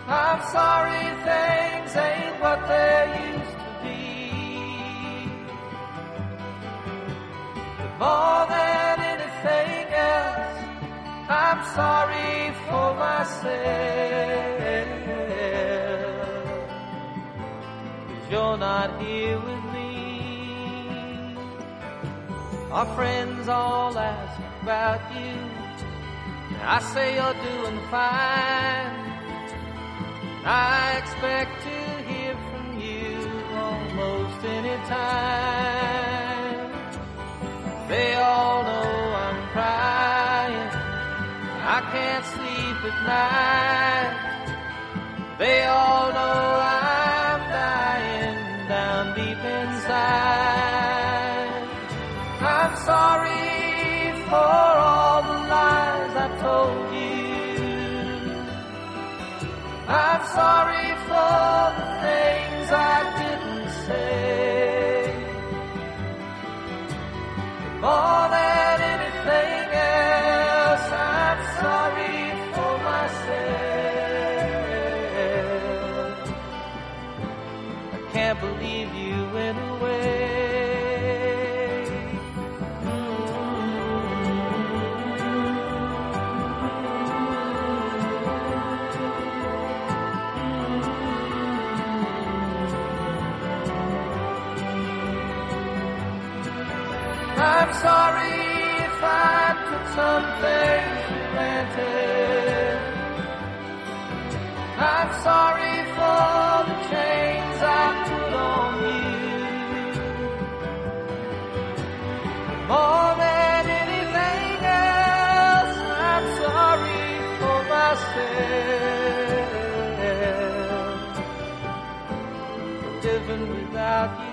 I'm sorry things ain't what they used to be. More than anything else, I'm sorry for myself. Cause you're not here with me. Our friends all ask about you. I say you're doing fine. I expect to hear from you almost any time. can't sleep at night. They all know I'm dying down deep inside. I'm sorry for all the lies I told you. I'm sorry for the things I didn't say. The more sorry if I took some things for granted. I'm sorry for the chains I put on you. More than anything else, I'm sorry for myself. Living without you.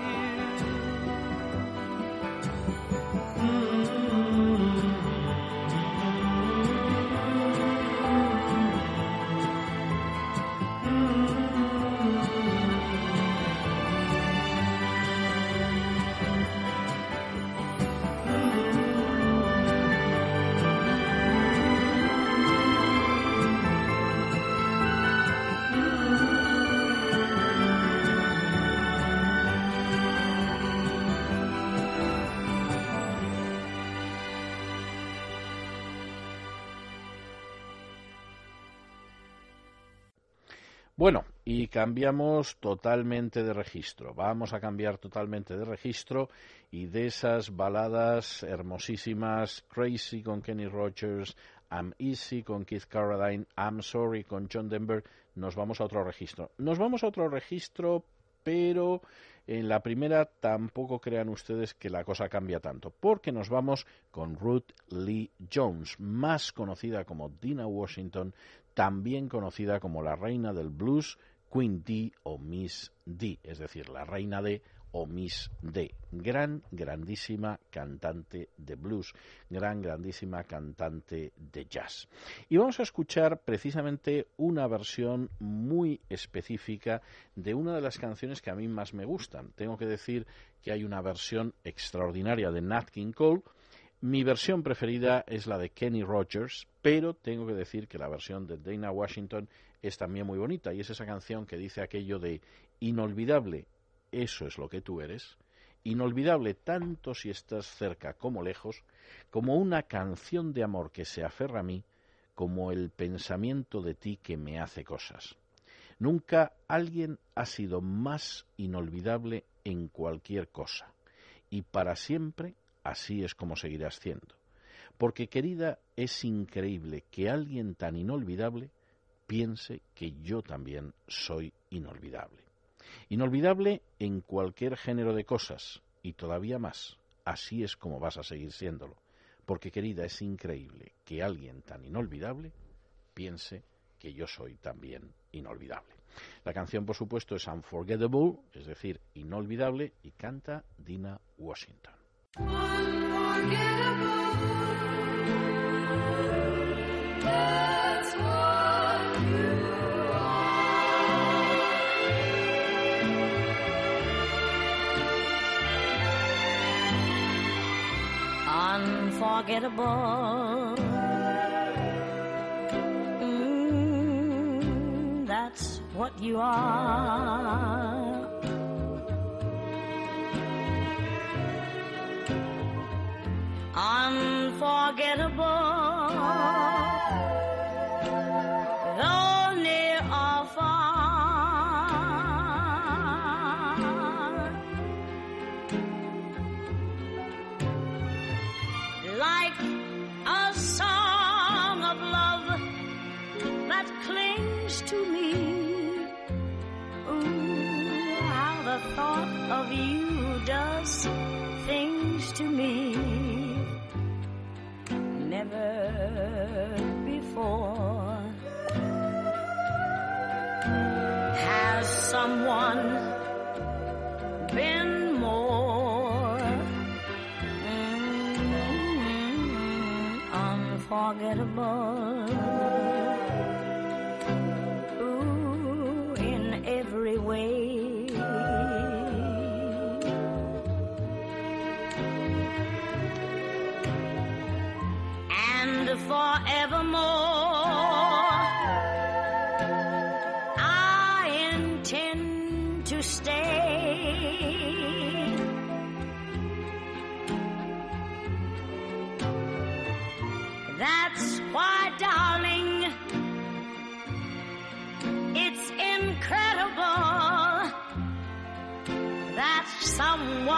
Cambiamos totalmente de registro. Vamos a cambiar totalmente de registro y de esas baladas hermosísimas, Crazy con Kenny Rogers, I'm Easy con Keith Carradine, I'm Sorry con John Denver, nos vamos a otro registro. Nos vamos a otro registro, pero en la primera tampoco crean ustedes que la cosa cambia tanto, porque nos vamos con Ruth Lee Jones, más conocida como Dina Washington, también conocida como la reina del blues, Queen D o Miss D, es decir, la reina de o Miss D. Gran, grandísima cantante de blues, gran, grandísima cantante de jazz. Y vamos a escuchar precisamente una versión muy específica de una de las canciones que a mí más me gustan. Tengo que decir que hay una versión extraordinaria de Nat King Cole. Mi versión preferida es la de Kenny Rogers, pero tengo que decir que la versión de Dana Washington es también muy bonita y es esa canción que dice aquello de inolvidable, eso es lo que tú eres, inolvidable tanto si estás cerca como lejos, como una canción de amor que se aferra a mí, como el pensamiento de ti que me hace cosas. Nunca alguien ha sido más inolvidable en cualquier cosa, y para siempre así es como seguirás siendo. Porque, querida, es increíble que alguien tan inolvidable piense que yo también soy inolvidable. Inolvidable en cualquier género de cosas, y todavía más, así es como vas a seguir siéndolo. Porque, querida, es increíble que alguien tan inolvidable piense que yo soy también inolvidable. La canción, por supuesto, es Unforgettable, es decir, inolvidable, y canta Dina Washington. Unforgettable. Mm, that's what you are. Unforgettable. Though near or far. Like a song of love that clings to me. Ooh, how the thought of you does things to me. Someone been more mm, unforgettable.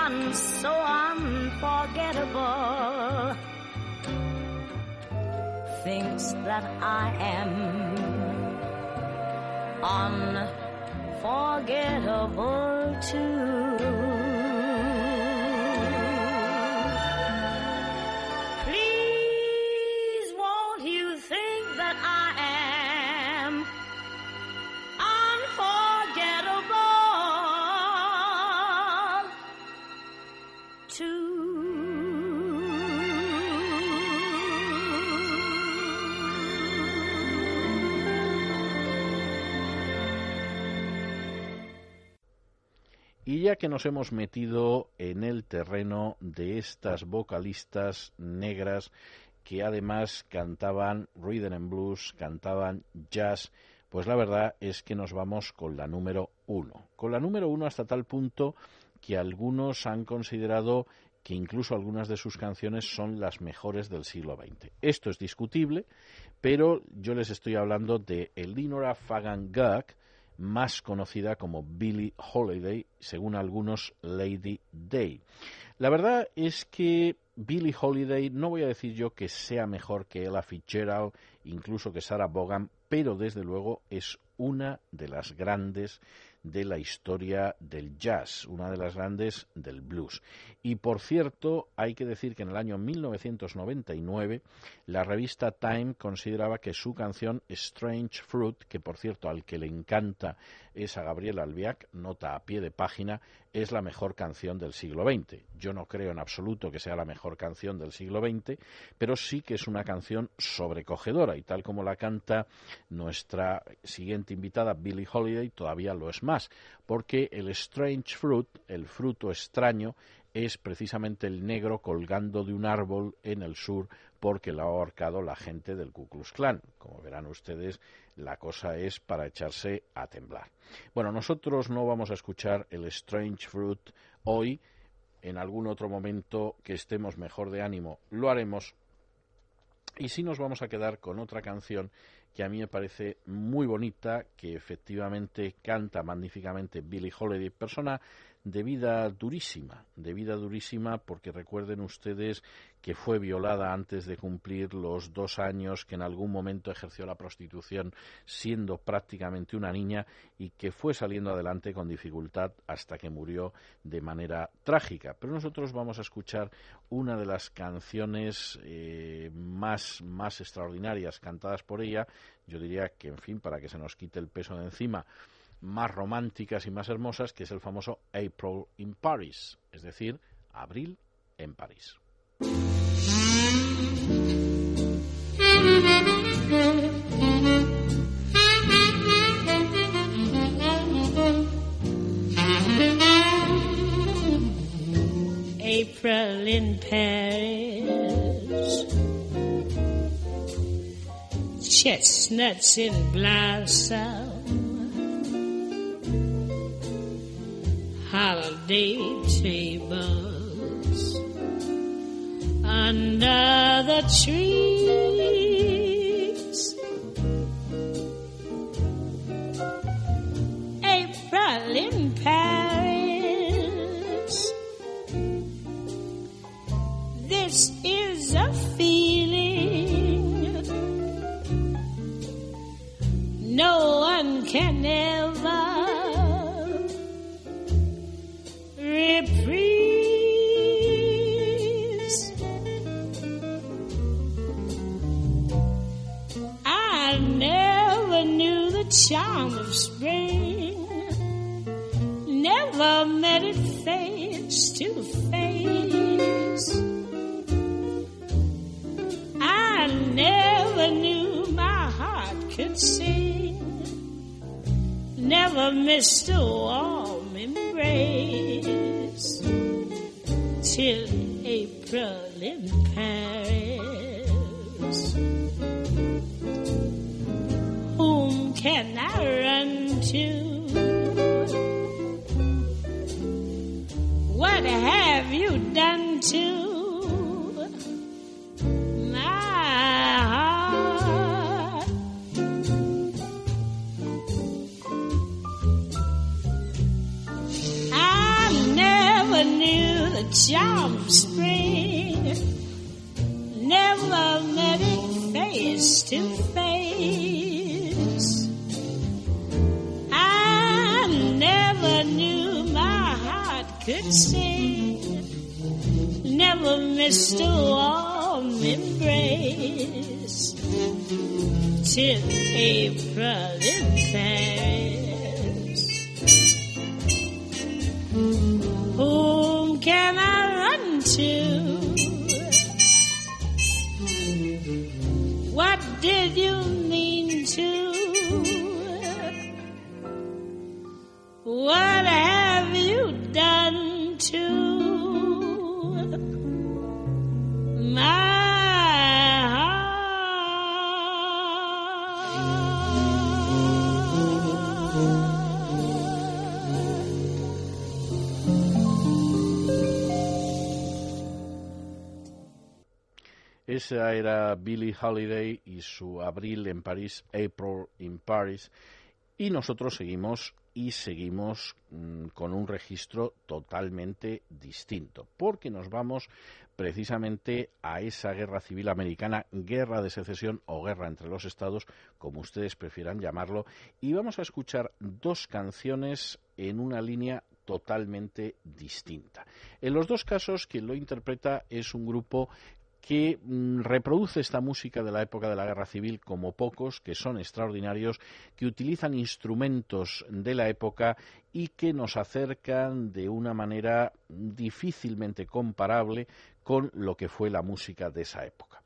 Someone so unforgettable thinks that I am unforgettable too. Ya que nos hemos metido en el terreno de estas vocalistas negras que además cantaban rhythm and blues, cantaban jazz, pues la verdad es que nos vamos con la número uno. Con la número uno hasta tal punto que algunos han considerado que incluso algunas de sus canciones son las mejores del siglo XX. Esto es discutible, pero yo les estoy hablando de Elinora Fagan Gugg, más conocida como Billie Holiday, según algunos Lady Day. La verdad es que Billie Holiday, no voy a decir yo que sea mejor que Ella Fitzgerald, incluso que Sarah Vaughan, pero desde luego es una de las grandes de la historia del jazz, una de las grandes del blues. Y por cierto, hay que decir que en el año 1999 la revista Time consideraba que su canción Strange Fruit, que por cierto al que le encanta es a Gabriel Albiac, nota a pie de página, es la mejor canción del siglo XX. Yo no creo en absoluto que sea la mejor canción del siglo XX, pero sí que es una canción sobrecogedora y tal como la canta nuestra siguiente invitada, Billie Holiday, todavía lo es más, porque el Strange Fruit, el fruto extraño, es precisamente el negro colgando de un árbol en el sur porque lo ha ahorcado la gente del Ku Klux Klan. Como verán ustedes, la cosa es para echarse a temblar. Bueno, nosotros no vamos a escuchar el Strange Fruit hoy. En algún otro momento que estemos mejor de ánimo lo haremos. Y sí nos vamos a quedar con otra canción que a mí me parece muy bonita, que efectivamente canta magníficamente Billie Holiday, persona de vida durísima, de vida durísima porque recuerden ustedes que fue violada antes de cumplir los dos años, que en algún momento ejerció la prostitución siendo prácticamente una niña y que fue saliendo adelante con dificultad hasta que murió de manera trágica. Pero nosotros vamos a escuchar una de las canciones eh, más, más extraordinarias cantadas por ella, yo diría que, en fin, para que se nos quite el peso de encima, más románticas y más hermosas, que es el famoso April in Paris, es decir, abril en París. April in Paris. Chestnuts in blossom. Holiday tables under the trees. April in Paris. This is a feeling no one can ever reprise. I never knew the charm of spring, never met it face to face. I never knew my heart could sing, never missed a warm embrace till April in Paris. Whom can I run to? Era Billie Holiday y su Abril en París, April in Paris. Y nosotros seguimos y seguimos mm, con un registro totalmente distinto, porque nos vamos precisamente a esa guerra civil americana, guerra de secesión o guerra entre los estados, como ustedes prefieran llamarlo, y vamos a escuchar dos canciones en una línea totalmente distinta. En los dos casos, quien lo interpreta es un grupo que mm, reproduce esta música de la época de la guerra civil como pocos, que son extraordinarios, que utilizan instrumentos de la época y que nos acercan de una manera difícilmente comparable con lo que fue la música de esa época.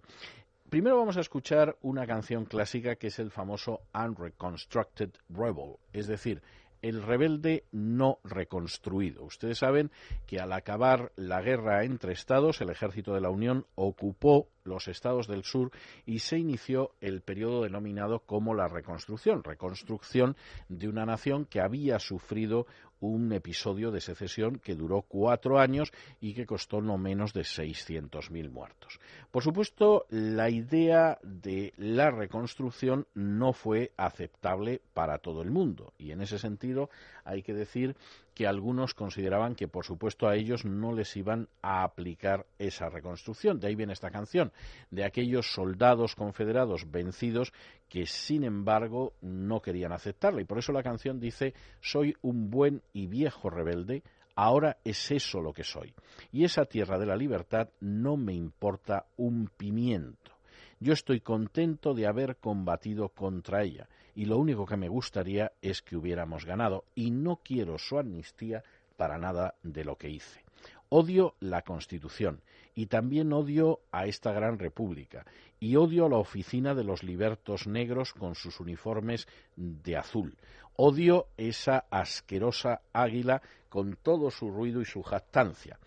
Primero vamos a escuchar una canción clásica que es el famoso Unreconstructed Rebel, es decir, el rebelde no reconstruido. Ustedes saben que al acabar la guerra entre estados, el ejército de la Unión ocupó los estados del sur y se inició el periodo denominado como la reconstrucción, reconstrucción de una nación que había sufrido un episodio de secesión que duró cuatro años y que costó no menos de 600.000 muertos. Por supuesto, la idea de la reconstrucción no fue aceptable para todo el mundo y en ese sentido hay que decir que algunos consideraban que, por supuesto, a ellos no les iban a aplicar esa reconstrucción. De ahí viene esta canción, de aquellos soldados confederados vencidos que, sin embargo, no querían aceptarla. Y por eso la canción dice, soy un buen y viejo rebelde, ahora es eso lo que soy. Y esa tierra de la libertad no me importa un pimiento. Yo estoy contento de haber combatido contra ella y lo único que me gustaría es que hubiéramos ganado y no quiero su amnistía para nada de lo que hice. Odio la Constitución y también odio a esta gran república y odio a la oficina de los libertos negros con sus uniformes de azul. Odio esa asquerosa águila con todo su ruido y su jactancia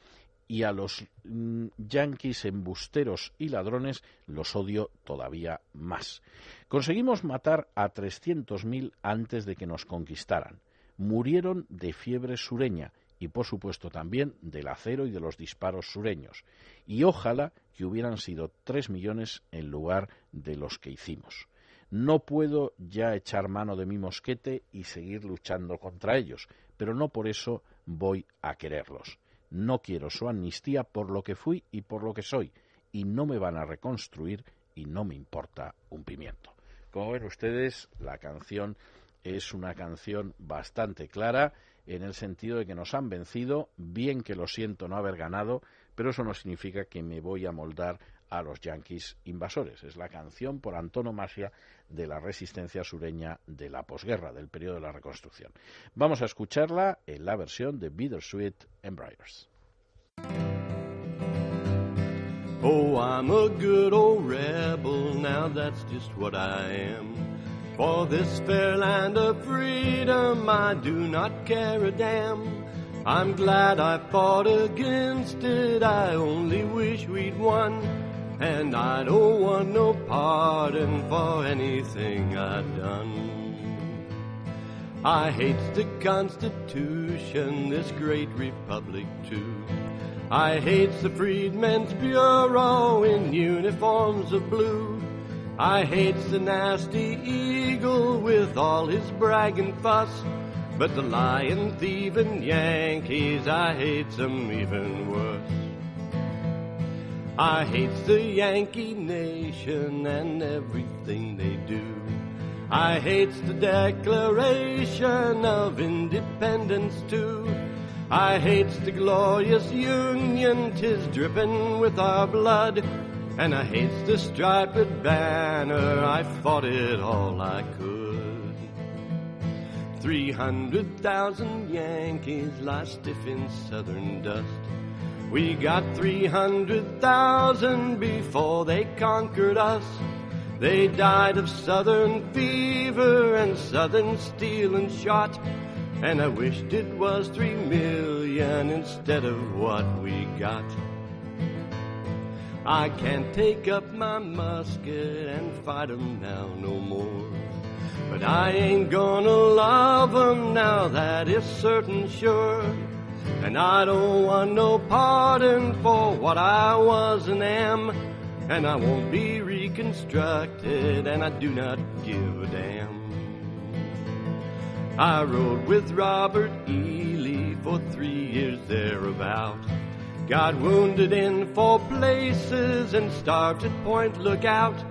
y a los mm, yanquis embusteros y ladrones los odio todavía más. Conseguimos matar a 300.000 antes de que nos conquistaran. Murieron de fiebre sureña y por supuesto también del acero y de los disparos sureños. Y ojalá que hubieran sido tres millones en lugar de los que hicimos. No puedo ya echar mano de mi mosquete y seguir luchando contra ellos, pero no por eso voy a quererlos. No quiero su amnistía por lo que fui y por lo que soy, y no me van a reconstruir y no me importa un pimiento. Como ven ustedes, la canción es una canción bastante clara en el sentido de que nos han vencido, bien que lo siento no haber ganado, pero eso no significa que me voy a moldar a los yanquis invasores. Es la canción por antonomasia de la resistencia sureña de la posguerra, del periodo de la reconstrucción. Vamos a escucharla en la versión de Bittersweet Embryers. Oh, I'm a good old rebel, now that's just what I am. For this fair land of freedom, I do not care a damn. I'm glad I fought against it, I only wish we'd won. And I don't want no pardon for anything I've done. I hate the Constitution, this great republic too. I hate the Freedmen's Bureau in uniforms of blue. I hates the nasty eagle with all his bragging fuss. But the lying, thieving Yankees, I hate them even worse. I hate the Yankee nation and everything they do. I hate the Declaration of Independence too. I hate the glorious Union, tis dripping with our blood. And I hate the striped banner, I fought it all I could. Three hundred thousand Yankees lie stiff in southern dust. We got 300,000 before they conquered us. They died of southern fever and southern steel and shot. And I wished it was three million instead of what we got. I can't take up my musket and fight 'em now no more. But I ain't gonna love 'em now, that is certain sure. And I don't want no pardon for what I was and am. And I won't be reconstructed, and I do not give a damn. I rode with Robert E. Lee for three years thereabout. Got wounded in four places and starved at Point Lookout.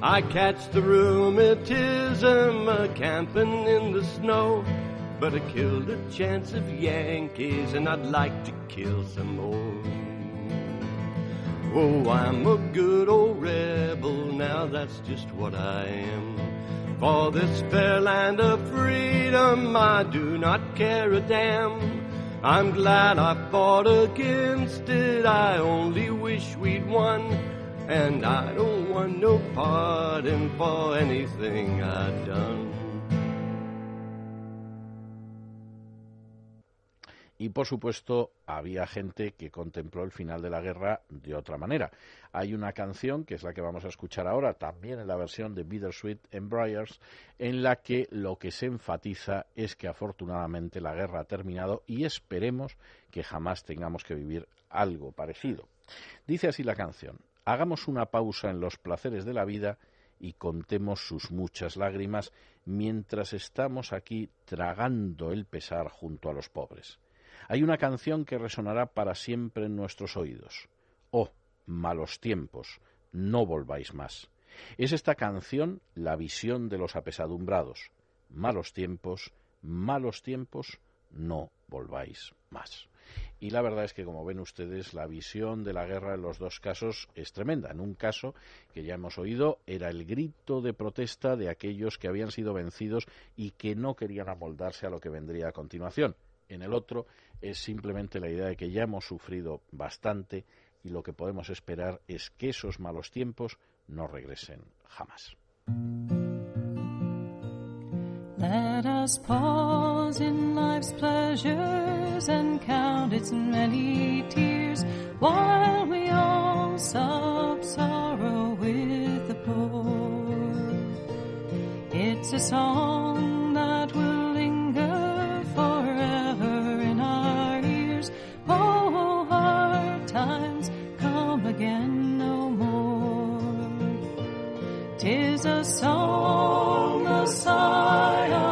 I catch the rheumatism a camping in the snow. But I killed a chance of Yankees and I'd like to kill some more. Oh, I'm a good old rebel, now that's just what I am. For this fair land of freedom, I do not care a damn. I'm glad I fought against it, I only wish we'd won. And I don't want no pardon for anything I've done. Y por supuesto, había gente que contempló el final de la guerra de otra manera. Hay una canción, que es la que vamos a escuchar ahora, también en la versión de Bittersweet Embryers, en la que lo que se enfatiza es que afortunadamente la guerra ha terminado y esperemos que jamás tengamos que vivir algo parecido. Dice así la canción: Hagamos una pausa en los placeres de la vida y contemos sus muchas lágrimas mientras estamos aquí tragando el pesar junto a los pobres. Hay una canción que resonará para siempre en nuestros oídos. Oh, malos tiempos, no volváis más. Es esta canción la visión de los apesadumbrados. Malos tiempos, malos tiempos, no volváis más. Y la verdad es que, como ven ustedes, la visión de la guerra en los dos casos es tremenda. En un caso, que ya hemos oído, era el grito de protesta de aquellos que habían sido vencidos y que no querían amoldarse a lo que vendría a continuación. En el otro, es simplemente la idea de que ya hemos sufrido bastante y lo que podemos esperar es que esos malos tiempos no regresen jamás. Tis a song, the sigh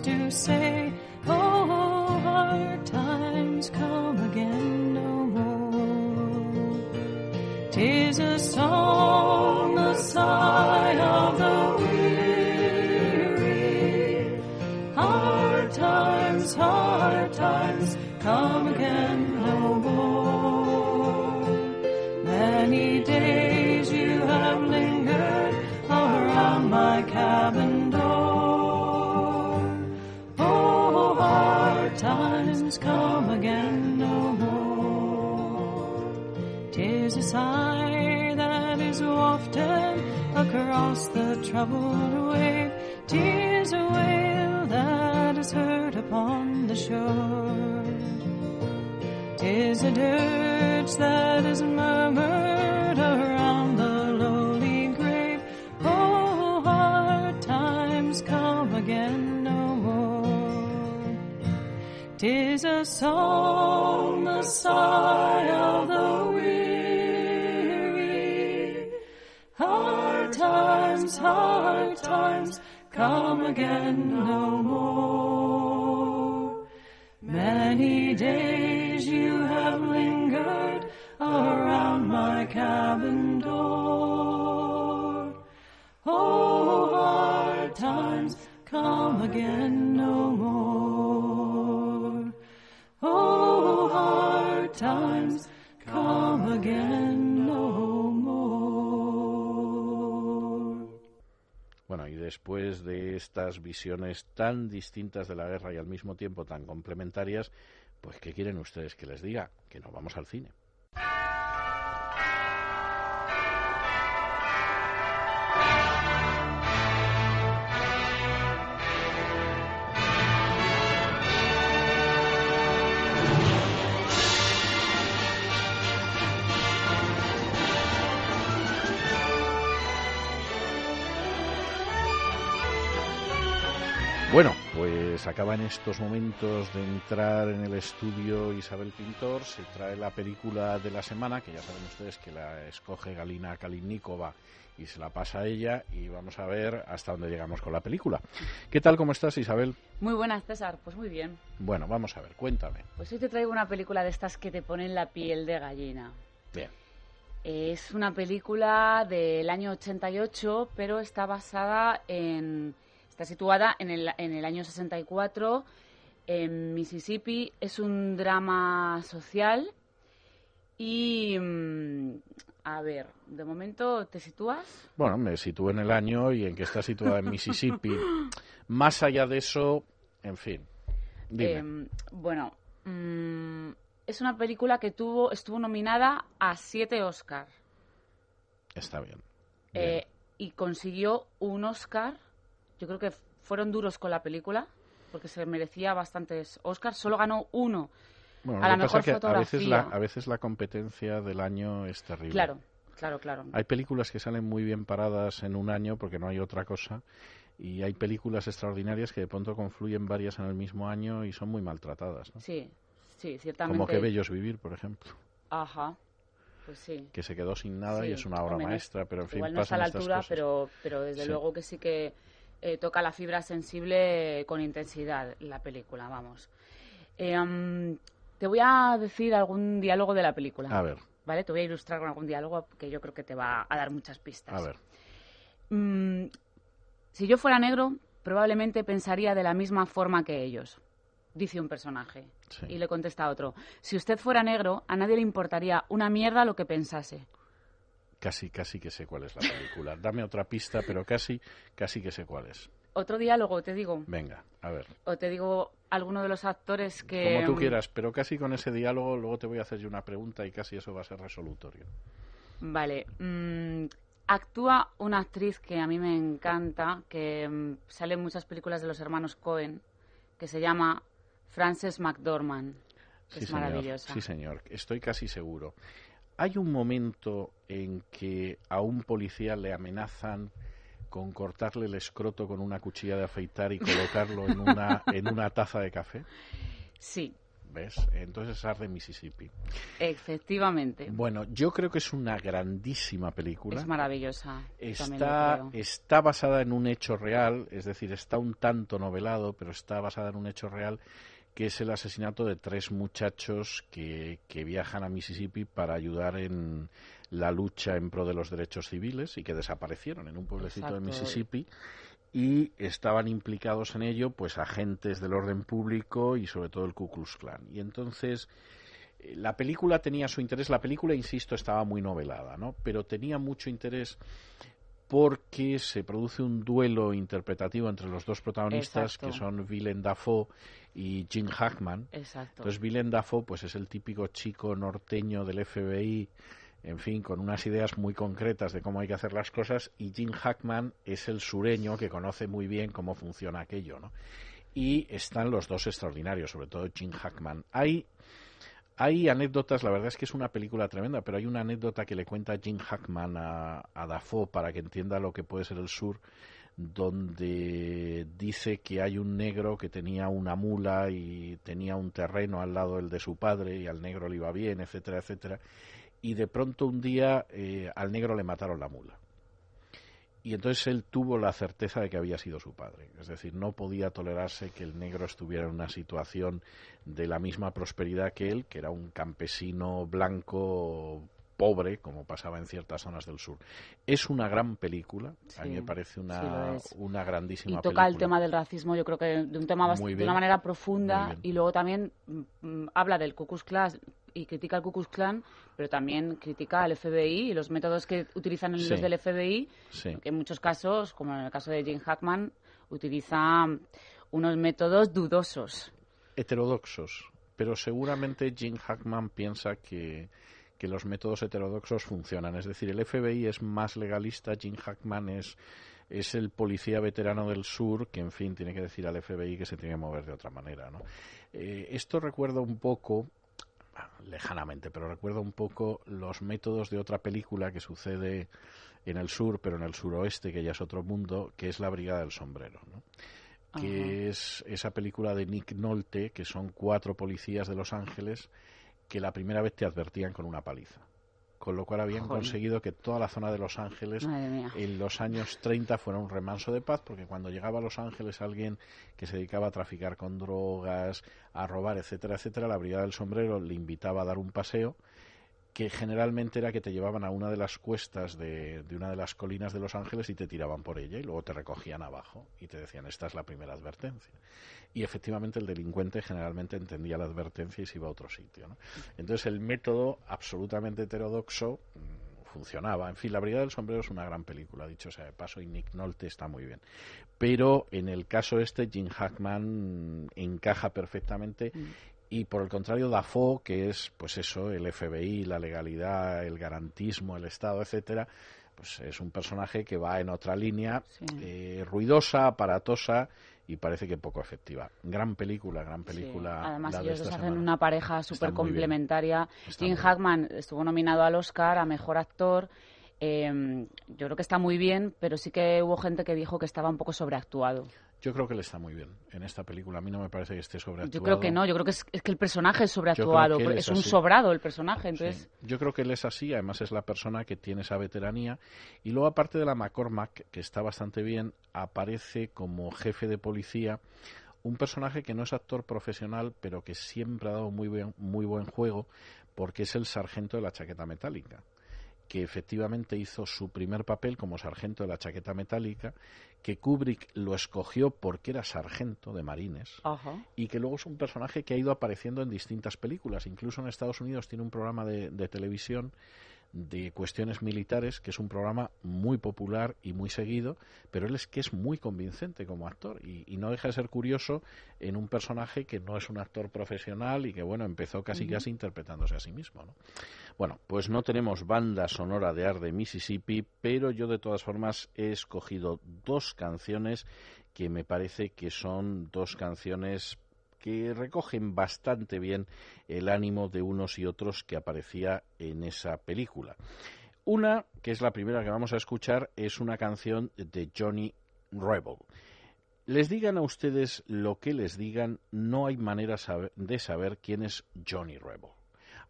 to say, Oh, hard times come again sigh that is wafted across the troubled wave. Tis a wail that is heard upon the shore. Tis a dirge that is murmured around the lowly grave. Oh, hard times come again no more. Tis a song, the sigh of the times, hard times come again no more. Many days you have lingered around my cabin door. Oh, hard times come again no more. Oh, hard times come again después de estas visiones tan distintas de la guerra y al mismo tiempo tan complementarias, pues ¿qué quieren ustedes que les diga? Que nos vamos al cine. Pues acaba en estos momentos de entrar en el estudio Isabel Pintor, se trae la película de la semana, que ya saben ustedes que la escoge Galina Kalinnikova y se la pasa a ella y vamos a ver hasta dónde llegamos con la película. ¿Qué tal, cómo estás Isabel? Muy buenas, César. Pues muy bien. Bueno, vamos a ver, cuéntame. Pues hoy te traigo una película de estas que te ponen la piel de gallina. Bien. Es una película del año 88, pero está basada en... Está situada en el, en el año 64 en Mississippi. Es un drama social y... mm, A ver, de momento, ¿te sitúas? Bueno, me sitúo en el año y en que está situada en Mississippi. Más allá de eso, en fin. Dime. Eh, bueno, mm, es una película que tuvo estuvo nominada a siete Oscar está bien. eh, y consiguió un Oscar. Yo creo que fueron duros con la película porque se merecía bastantes Oscars. Solo ganó uno Bueno, a la que mejor que a fotografía. veces, la, a veces la competencia del año es terrible. Claro, claro, claro. Hay películas que salen muy bien paradas en un año porque no hay otra cosa. Y hay películas extraordinarias que de pronto confluyen varias en el mismo año y son muy maltratadas. ¿no? Sí, sí, ciertamente. Como Que Bellos Vivir, por ejemplo, Ajá, pues sí. que se quedó sin nada y Sí, es una obra maestra, pero en fin, Igual no está a la altura, cosas. pero, pero desde Sí. luego que sí que eh, toca la fibra sensible con intensidad la película, vamos. Eh, te voy a decir algún diálogo de la película. A ver, ¿Vale? Te voy a ilustrar con algún diálogo que yo creo que te va a dar muchas pistas. a ver. Mm, si yo fuera negro, probablemente pensaría de la misma forma que ellos, dice un personaje. Sí. Y le contesta otro, si usted fuera negro, a nadie le importaría una mierda lo que pensase. Casi, casi que sé cuál es la película. Dame otra pista, pero casi, casi que sé cuál es. Otro diálogo, te digo, Venga, a ver. o te digo alguno de los actores que... Como tú mm, quieras, pero casi con ese diálogo luego te voy a hacer yo una pregunta y casi eso va a ser resolutorio. Vale. mm, actúa una actriz que a mí me encanta, que mm, sale en muchas películas de los hermanos Cohen, que se llama Frances McDormand. que Sí, es señor. maravillosa. Sí, señor. Estoy casi seguro. Hay un momento en que a un policía le amenazan con cortarle el escroto con una cuchilla de afeitar y colocarlo en una, en una taza de café. Sí, ¿Ves? Entonces es Arde Mississippi. efectivamente. Bueno, yo creo que es una grandísima película. Es maravillosa. Está, está basada en un hecho real, es decir, está un tanto novelado, pero está basada en un hecho real que es el asesinato de tres muchachos que, que viajan a Mississippi para ayudar en la lucha en pro de los derechos civiles y que desaparecieron en un pueblecito de. Mississippi y estaban implicados en ello pues agentes del orden público y sobre todo el Ku Klux Klan. Y entonces eh, la película tenía su interés, la película, insisto, estaba muy novelada, ¿no? Pero tenía mucho interés porque se produce un duelo interpretativo entre los dos protagonistas Exacto. que son Willem Dafoe y Jim Hackman. Exacto. Entonces Willem Dafoe pues es el típico chico norteño del FBI en fin, con unas ideas muy concretas de cómo hay que hacer las cosas, y Jim Hackman es el sureño que conoce muy bien cómo funciona aquello, ¿no? Y están los dos extraordinarios, sobre todo Jim Hackman. Hay, hay anécdotas, la verdad es que es una película tremenda, pero hay una anécdota que le cuenta Jim Hackman a, a Dafoe para que entienda lo que puede ser el sur, donde dice que hay un negro que tenía una mula y tenía un terreno al lado del de su padre y al negro le iba bien, etcétera, etcétera. Y de pronto un día eh, al negro le mataron la mula. Y entonces él tuvo la certeza de que había sido su padre. Es decir, no podía tolerarse que el negro estuviera en una situación de la misma prosperidad que él, que era un campesino blanco pobre, como pasaba en ciertas zonas del sur. Es una gran película, a mí me parece una, una grandísima y toca el película. tema del racismo, yo creo que de un tema bast- Muy de una manera profunda y luego también mm, mm, habla del Ku Klux Klan y critica al Ku Klux Klan, pero también critica al FBI y los métodos que utilizan Sí. los del FBI, Sí. que en muchos casos, como en el caso de Jim Hackman, utiliza unos métodos dudosos. heterodoxos, pero seguramente Jim Hackman piensa que, que los métodos heterodoxos funcionan. Es decir, el FBI es más legalista, Jim Hackman es, es el policía veterano del sur que, en fin, tiene que decir al FBI que se tiene que mover de otra manera. ¿no? Eh, esto recuerda un poco, lejanamente, pero recuerda un poco los métodos de otra película que sucede en el sur, pero en el suroeste, que ya es otro mundo, que es La Brigada del Sombrero. ¿no? que es esa película de Nick Nolte, que son cuatro policías de Los Ángeles que la primera vez te advertían con una paliza. Con lo cual habían conseguido que toda la zona de Los Ángeles en los años 30 fuera un remanso de paz, porque cuando llegaba a Los Ángeles alguien que se dedicaba a traficar con drogas, a robar, etcétera, etcétera, la Brigada del Sombrero le invitaba a dar un paseo que generalmente era que te llevaban a una de las cuestas de, de una de las colinas de Los Ángeles y te tiraban por ella y luego te recogían abajo y te decían esta es la primera advertencia. Y efectivamente el delincuente generalmente entendía la advertencia y se iba a otro sitio. ¿no? Entonces el método absolutamente heterodoxo mm, funcionaba. En fin, La Brigada del Sombrero es una gran película, dicho sea de paso, y Nick Nolte está muy bien. Pero en el caso este, Jim Hackman mm, encaja perfectamente y por el contrario Dafoe que es pues eso el FBI la legalidad el garantismo el Estado etcétera pues es un personaje que va en otra línea eh, ruidosa aparatosa y parece que poco efectiva gran película gran película Además, ellos hacen semana. una pareja súper complementaria. Jim. Hackman estuvo nominado al Oscar a Mejor Actor. Eh, yo creo que está muy bien, pero sí que hubo gente que dijo que estaba un poco sobreactuado. Yo creo que le está muy bien en esta película a mí no me parece que esté sobreactuado Yo creo que no, yo creo que es, es que el personaje es sobreactuado, es, es un así. sobrado el personaje, entonces... Sí, Yo creo que él es así, además es la persona que tiene esa veteranía. Y luego, aparte de la McCormack, que está bastante bien, aparece como jefe de policía un personaje que no es actor profesional, pero que siempre ha dado muy buen, muy buen juego, porque es el sargento de la chaqueta metálica que efectivamente hizo su primer papel como sargento de la chaqueta metálica, que Kubrick lo escogió porque era sargento de marines Ajá. y que luego es un personaje que ha ido apareciendo en distintas películas. Incluso en Estados Unidos tiene un programa de, de televisión de cuestiones militares, que es un programa muy popular y muy seguido, pero él es que es muy convincente como actor y, y no deja de ser curioso en un personaje que no es un actor profesional y que, bueno, empezó casi casi interpretándose a sí mismo. ¿no? Bueno, pues no tenemos banda sonora de Ar de Mississippi, pero yo de todas formas he escogido dos canciones que me parece que son dos canciones que recogen bastante bien el ánimo de unos y otros que aparecía en esa película. Una, que es la primera que vamos a escuchar, es una canción de Johnny Rebel. Les digan a ustedes lo que les digan, no hay manera de saber quién es Johnny Rebel.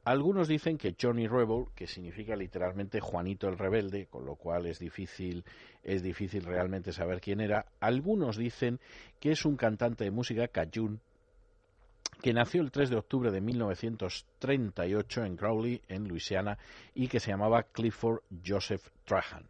Algunos dicen que Johnny Rebel, que significa literalmente Juanito el Rebelde, con lo cual es difícil, es difícil realmente saber quién era. Algunos dicen que es un cantante de música cajun que nació el 3 de octubre de 1938 en Crowley, en Luisiana, y que se llamaba Clifford Joseph Trahan.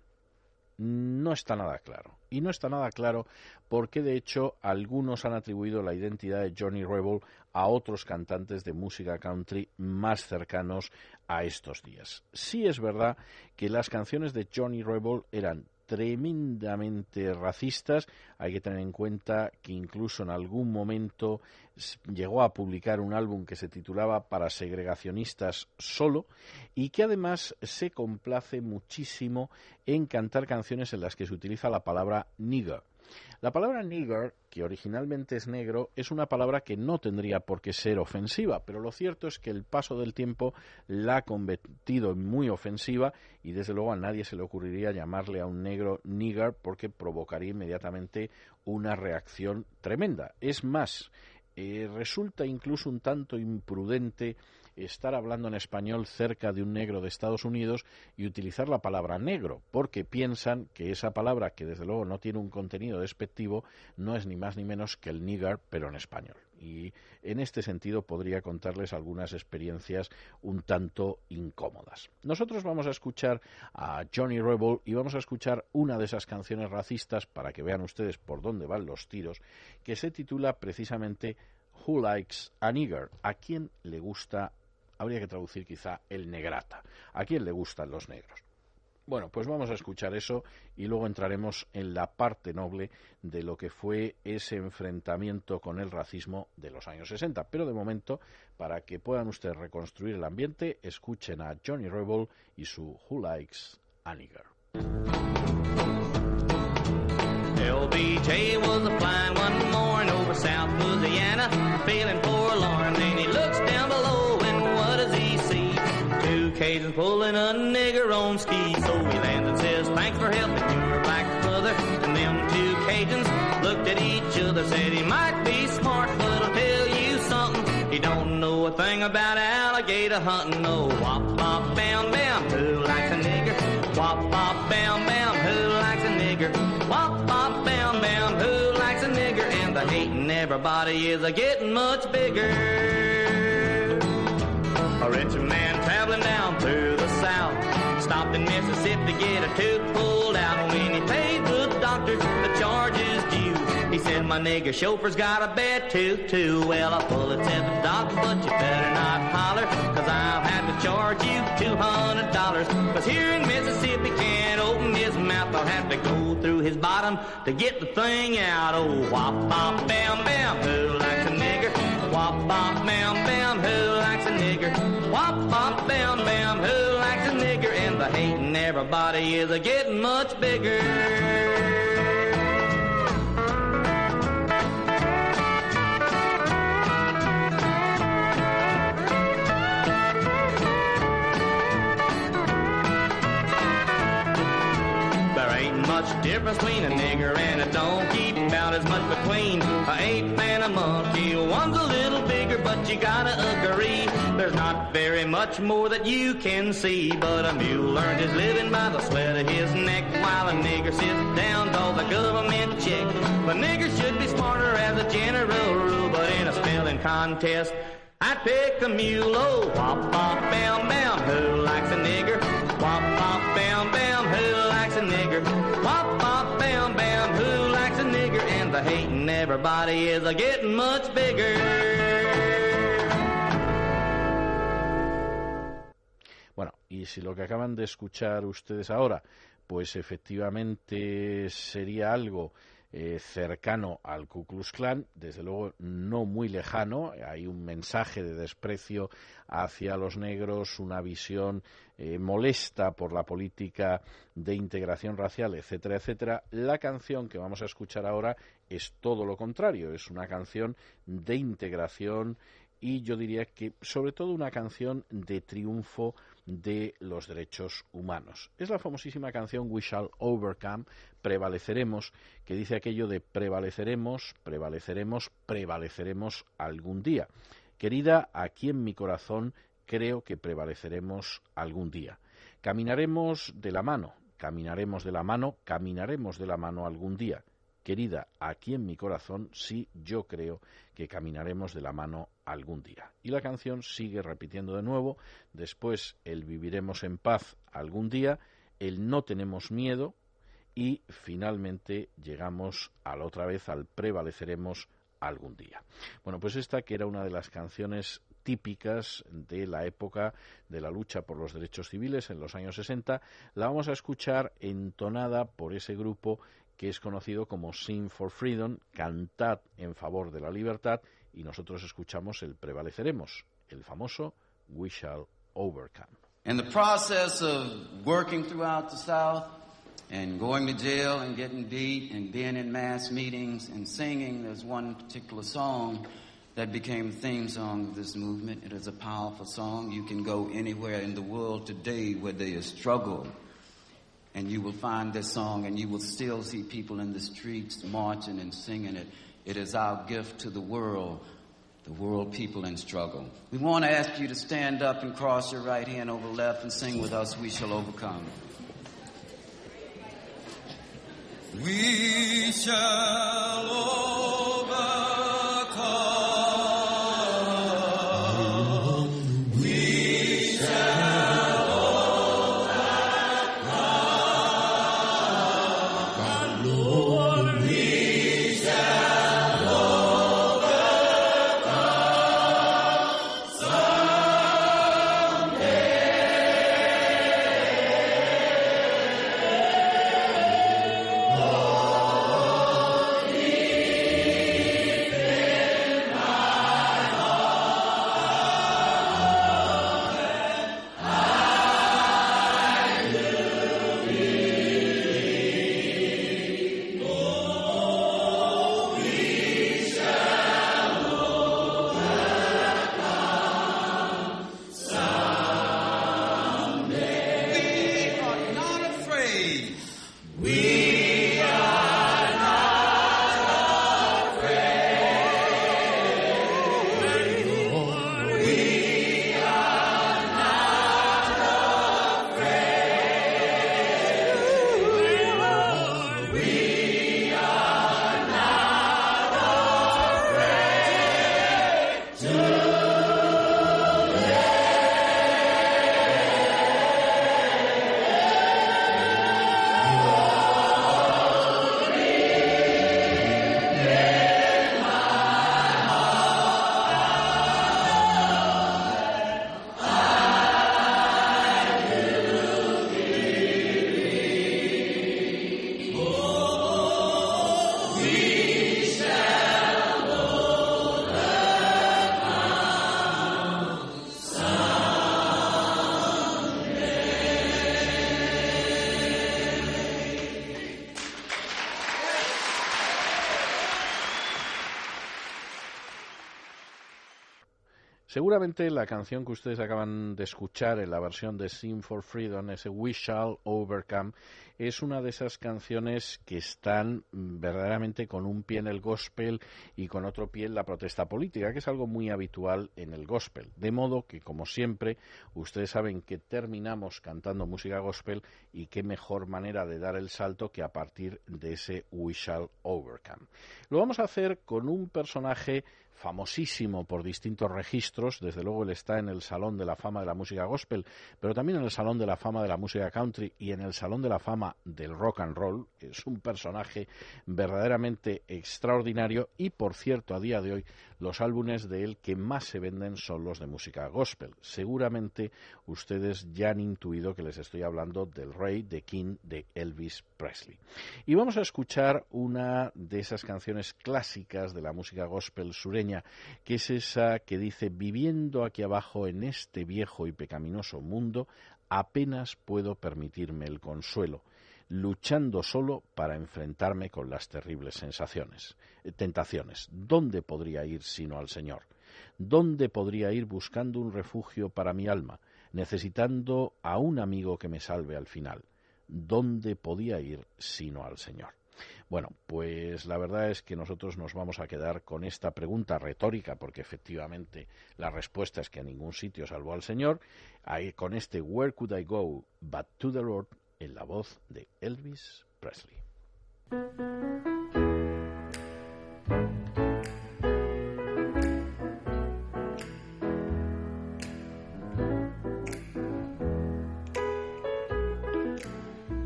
No está nada claro. Y no está nada claro porque, de hecho, algunos han atribuido la identidad de Johnny Rebel a otros cantantes de música country más cercanos a estos días. Sí es verdad que las canciones de Johnny Rebel eran tremendamente racistas. Hay que tener en cuenta que incluso en algún momento llegó a publicar un álbum que se titulaba Para segregacionistas solo y que además se complace muchísimo en cantar canciones en las que se utiliza la palabra nigger. La palabra nigger, que originalmente es negro, es una palabra que no tendría por qué ser ofensiva, pero lo cierto es que el paso del tiempo la ha convertido en muy ofensiva y desde luego a nadie se le ocurriría llamarle a un negro nigger porque provocaría inmediatamente una reacción tremenda. Es más, eh, resulta incluso un tanto imprudente estar hablando en español cerca de un negro de Estados Unidos y utilizar la palabra negro, porque piensan que esa palabra, que desde luego no tiene un contenido despectivo, no es ni más ni menos que el nigger, pero en español. Y en este sentido podría contarles algunas experiencias un tanto incómodas. Nosotros vamos a escuchar a Johnny Rebel y vamos a escuchar una de esas canciones racistas para que vean ustedes por dónde van los tiros, que se titula precisamente Who Likes a Nigger? ¿A quién le gusta? Habría que traducir quizá el negrata. ¿A quién le gustan los negros? Bueno, pues vamos a escuchar eso y luego entraremos en la parte noble de lo que fue ese enfrentamiento con el racismo de los años 60. Pero de momento, para que puedan ustedes reconstruir el ambiente, escuchen a Johnny Rebel y su Who Likes a Nigger. LBJ Pulling a nigger on skis. So he lands and says, Thanks for helping your black brother. And them two Cajuns looked at each other, said he might be smart, but I'll tell you something. He don't know a thing about alligator hunting. No, wop, bop, bam, bam, who likes a nigger? Wop, bop, bam, bam, who likes a nigger? Wop, bop, bam, bam, who likes a nigger? And the hating everybody is a getting much bigger. A rich man traveling down through the south stopped in Mississippi to get a tooth pulled out. When he paid the doctor the charges due, he said, My nigger chauffeur's got a bad tooth too. Well, I pull it, said the doctor, but you better not holler, cause I'll have to charge you $200. Cause here in Mississippi can't open his mouth, I'll have to go through his bottom to get the thing out. Oh, wop, bop, bam, bam, who likes a nigger? Wop, bop, bam, bam, who likes a nigger? Bop, bam, bam, who likes a nigger? And the hating everybody is a getting much bigger. Much difference between a nigger and a donkey. About as much between a ape and a monkey. One's a little but you gotta agree. There's not very much more that you can see. But a mule earns his living by the sweat of his neck, while a nigger sits down to the government check. The nigger should be smarter as a general rule, but in a spelling contest, I'd pick the mule. Oh, wop, wop, bam, bam, who likes a nigger? Wop, wop, bam, bam, who likes a nigger? Wop, wop, bam, bam, who likes a nigger? And the hating everybody is a getting much bigger. Bueno, y si lo que acaban de escuchar ustedes ahora, pues efectivamente sería algo eh, cercano al Ku Klux Klan, desde luego no muy lejano, hay un mensaje de desprecio hacia los negros, una visión eh, molesta por la política de integración racial, etcétera, etcétera. La canción que vamos a escuchar ahora es todo lo contrario, es una canción de integración y yo diría que sobre todo una canción de triunfo de los derechos humanos. Es la famosísima canción We Shall Overcome, prevaleceremos, que dice aquello de prevaleceremos, prevaleceremos, prevaleceremos algún día. Querida, aquí en mi corazón creo que prevaleceremos algún día. Caminaremos de la mano, caminaremos de la mano, caminaremos de la mano algún día. Querida, aquí en mi corazón sí yo creo que caminaremos de la mano algún día. Y la canción sigue repitiendo de nuevo, después el viviremos en paz algún día, el no tenemos miedo y finalmente llegamos a la otra vez al prevaleceremos algún día. Bueno, pues esta que era una de las canciones típicas de la época de la lucha por los derechos civiles en los años 60. La vamos a escuchar entonada por ese grupo que es conocido como Sing for Freedom, Cantad en favor de la libertad, y nosotros escuchamos el Prevaleceremos, el famoso We Shall Overcome. In the process of working throughout the South and going to jail and getting beat and being in mass meetings and singing, there's one particular song that became the theme song of this movement. It is a powerful song. You can go anywhere in the world today where there is struggle and you will find this song and you will still see people in the streets marching and singing it. It is our gift to the world, the world people in struggle. We want to ask you to stand up and cross your right hand over left and sing with us, We Shall Overcome. We shall overcome. Seguramente la canción que ustedes acaban de escuchar en la versión de Sing for Freedom, ese We Shall Overcome, es una de esas canciones que están mm, verdaderamente con un pie en el gospel y con otro pie en la protesta política, que es algo muy habitual en el gospel. De modo que, como siempre, ustedes saben que terminamos cantando música gospel y qué mejor manera de dar el salto que a partir de ese We Shall Overcome. Lo vamos a hacer con un personaje famosísimo por distintos registros, desde luego él está en el Salón de la Fama de la Música Gospel, pero también en el Salón de la Fama de la Música Country y en el Salón de la Fama del Rock and Roll. Es un personaje verdaderamente extraordinario y, por cierto, a día de hoy los álbumes de él que más se venden son los de música gospel. Seguramente ustedes ya han intuido que les estoy hablando del rey, de King, de Elvis Presley. Y vamos a escuchar una de esas canciones clásicas de la música gospel sureña, que es esa que dice, viviendo aquí abajo en este viejo y pecaminoso mundo, apenas puedo permitirme el consuelo luchando solo para enfrentarme con las terribles sensaciones, eh, tentaciones. ¿Dónde podría ir sino al Señor? ¿Dónde podría ir buscando un refugio para mi alma, necesitando a un amigo que me salve al final? ¿Dónde podía ir sino al Señor? Bueno, pues la verdad es que nosotros nos vamos a quedar con esta pregunta retórica, porque efectivamente la respuesta es que a ningún sitio salvo al Señor, con este Where could I go but to the Lord en la voz de Elvis Presley.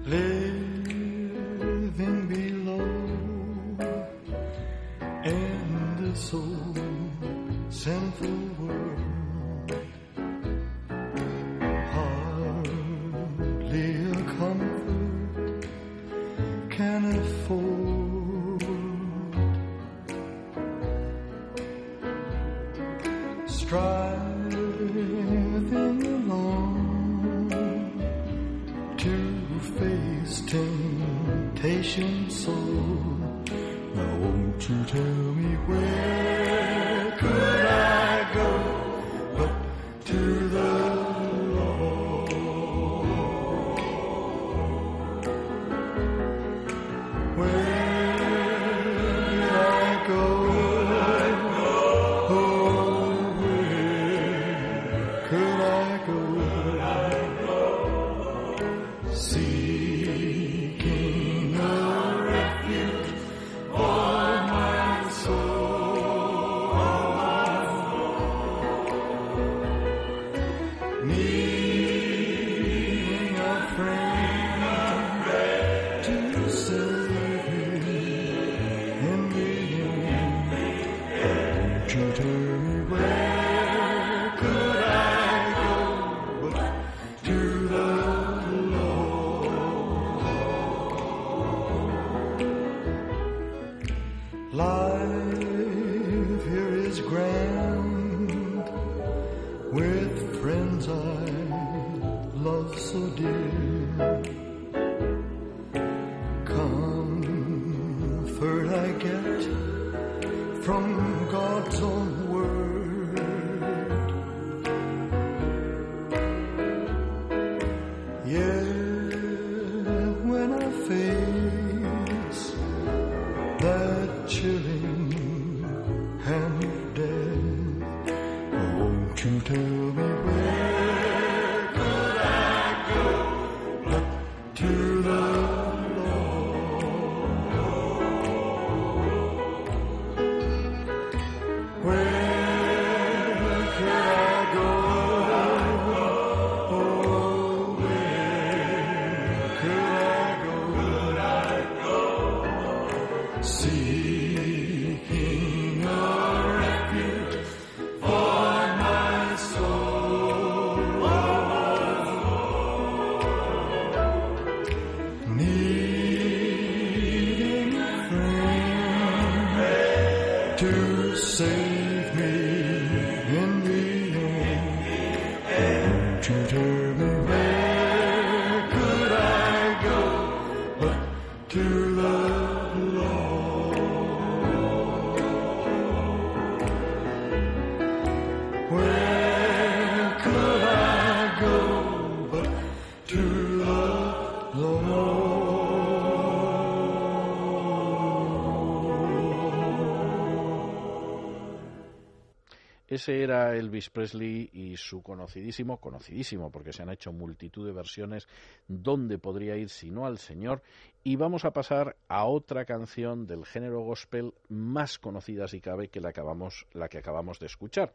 living below in this old sinful world. Ese era Elvis Presley y su conocidísimo, conocidísimo, porque se han hecho multitud de versiones, ¿dónde podría ir si no al Señor? Y vamos a pasar a otra canción del género gospel más conocida, si cabe, que la, acabamos, la que acabamos de escuchar.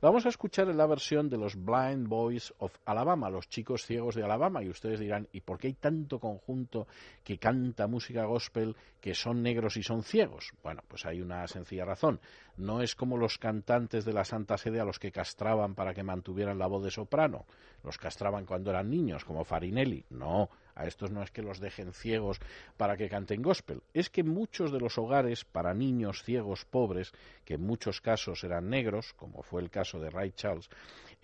Vamos a escuchar la versión de los Blind Boys of Alabama, los chicos ciegos de Alabama, y ustedes dirán, ¿y por qué hay tanto conjunto que canta música gospel que son negros y son ciegos? Bueno, pues hay una sencilla razón. No es como los cantantes de la Santa Sede a los que castraban para que mantuvieran la voz de soprano. Los castraban cuando eran niños, como Farinelli. No, a estos no es que los dejen ciegos para que canten gospel. Es que muchos de los hogares para niños ciegos pobres, que en muchos casos eran negros, como fue el caso de Ray Charles,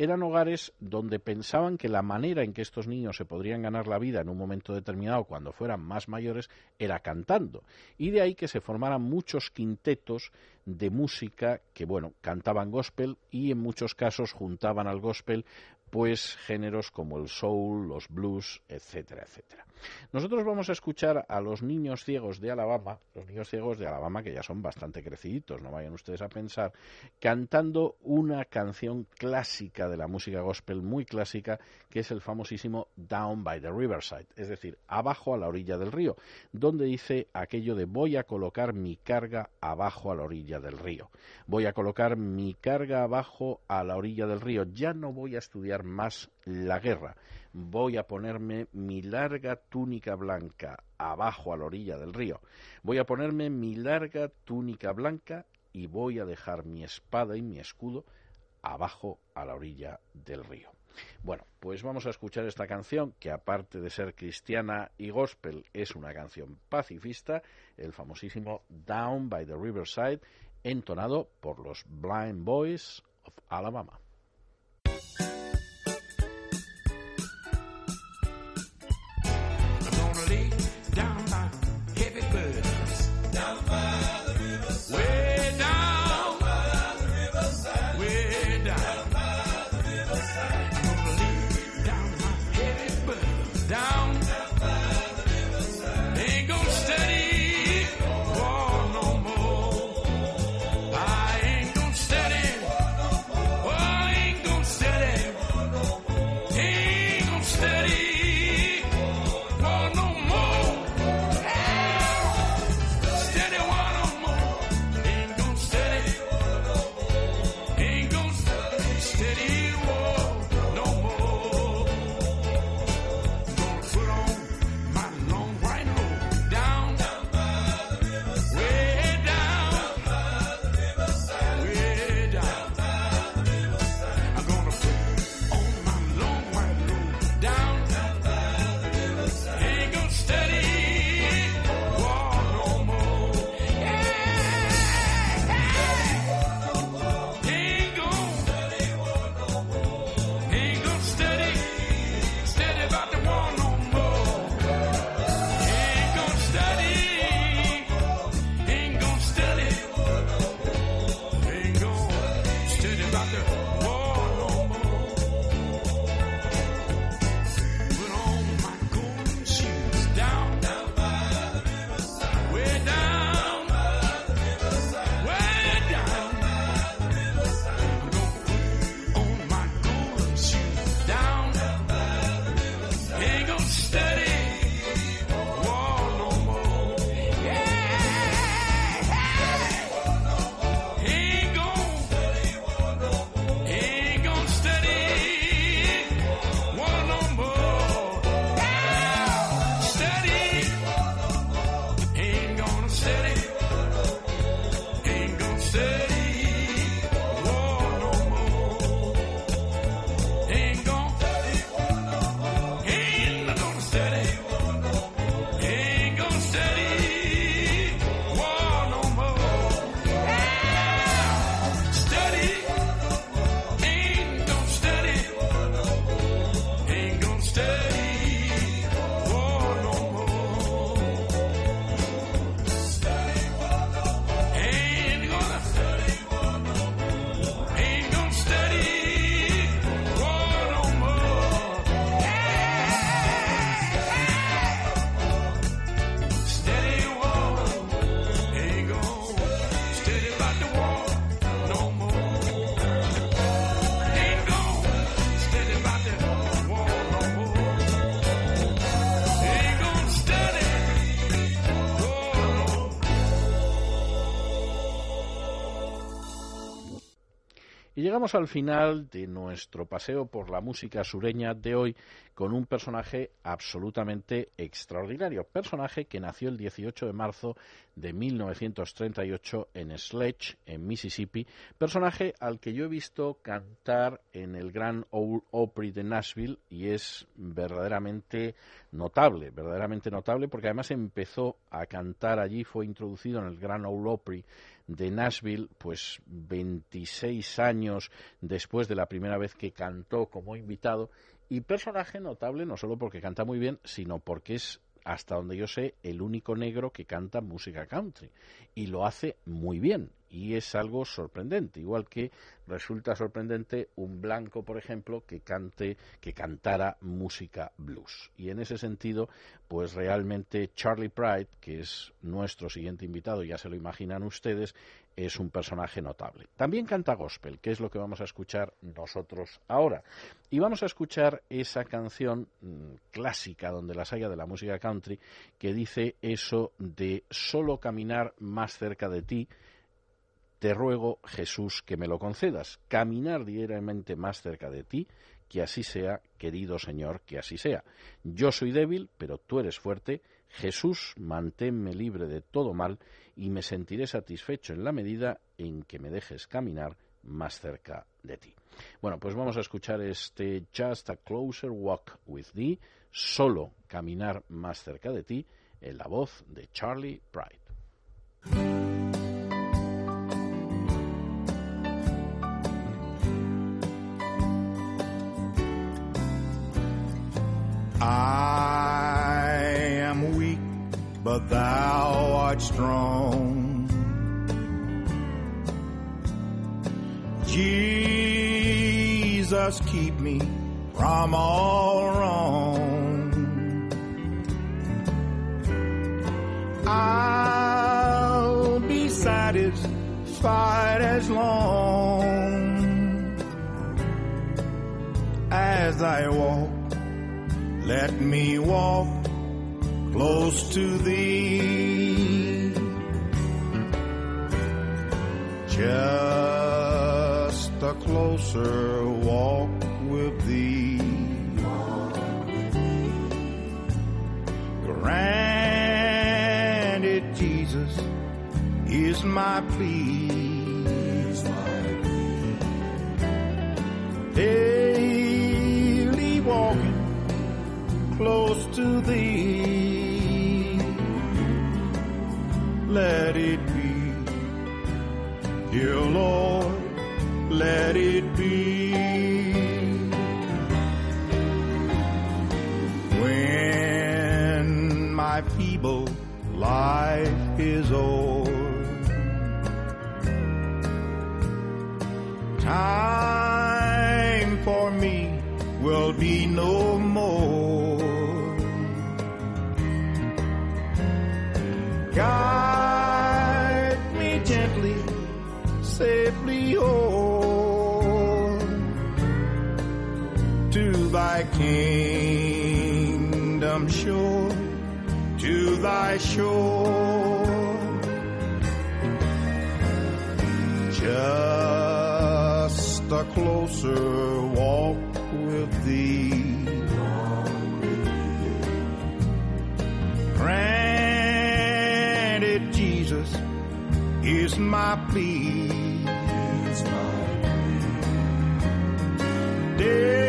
eran hogares donde pensaban que la manera en que estos niños se podrían ganar la vida en un momento determinado, cuando fueran más mayores, era cantando. Y de ahí que se formaran muchos quintetos de música que, bueno, cantaban gospel y en muchos casos juntaban al gospel pues géneros como el soul, los blues, etcétera, etcétera. Nosotros vamos a escuchar a los niños ciegos de Alabama, los niños ciegos de Alabama que ya son bastante creciditos, no vayan ustedes a pensar, cantando una canción clásica de la música gospel, muy clásica, que es el famosísimo Down by the Riverside, es decir, abajo a la orilla del río, donde dice aquello de voy a colocar mi carga abajo a la orilla del río. Voy a colocar mi carga abajo a la orilla del río. Ya no voy a estudiar más la guerra. Voy a ponerme mi larga túnica blanca abajo a la orilla del río. Voy a ponerme mi larga túnica blanca y voy a dejar mi espada y mi escudo abajo a la orilla del río. Bueno, pues vamos a escuchar esta canción que aparte de ser cristiana y gospel es una canción pacifista, el famosísimo Down by the Riverside, entonado por los Blind Boys of Alabama. Al final de nuestro paseo por la música sureña de hoy con un personaje absolutamente extraordinario. Personaje que nació el 18 de marzo de 1938 en Sledge, en Mississippi. Personaje al que yo he visto cantar en el Gran Ole Opry de Nashville y es verdaderamente notable, verdaderamente notable porque además empezó a cantar allí, fue introducido en el Gran Ole Opry de Nashville, pues 26 años después de la primera vez que cantó como invitado y personaje notable no solo porque canta muy bien, sino porque es hasta donde yo sé, el único negro que canta música country. Y lo hace muy bien. Y es algo sorprendente. Igual que resulta sorprendente un blanco, por ejemplo, que cante, que cantara música blues. Y en ese sentido, pues realmente Charlie Pride, que es nuestro siguiente invitado, ya se lo imaginan ustedes, es un personaje notable. También canta gospel, que es lo que vamos a escuchar nosotros ahora. Y vamos a escuchar esa canción mm, clásica donde las haya de la música country que dice eso de solo caminar más cerca de ti. Te ruego, Jesús, que me lo concedas, caminar diariamente más cerca de ti, que así sea, querido Señor, que así sea. Yo soy débil, pero tú eres fuerte. Jesús, manténme libre de todo mal y me sentiré satisfecho en la medida en que me dejes caminar más cerca de ti. Bueno, pues vamos a escuchar este Just a Closer Walk with Thee, solo caminar más cerca de ti, en la voz de Charlie Pride. Thou art strong. Jesus, keep me from all wrong. I'll be satisfied as long as I walk. Let me walk close to thee. Just a closer walk with thee. Granted, Jesus is my plea. Daily walking close to thee. You'll shore. Just a closer walk with thee. Granted, Jesus is my plea. Daily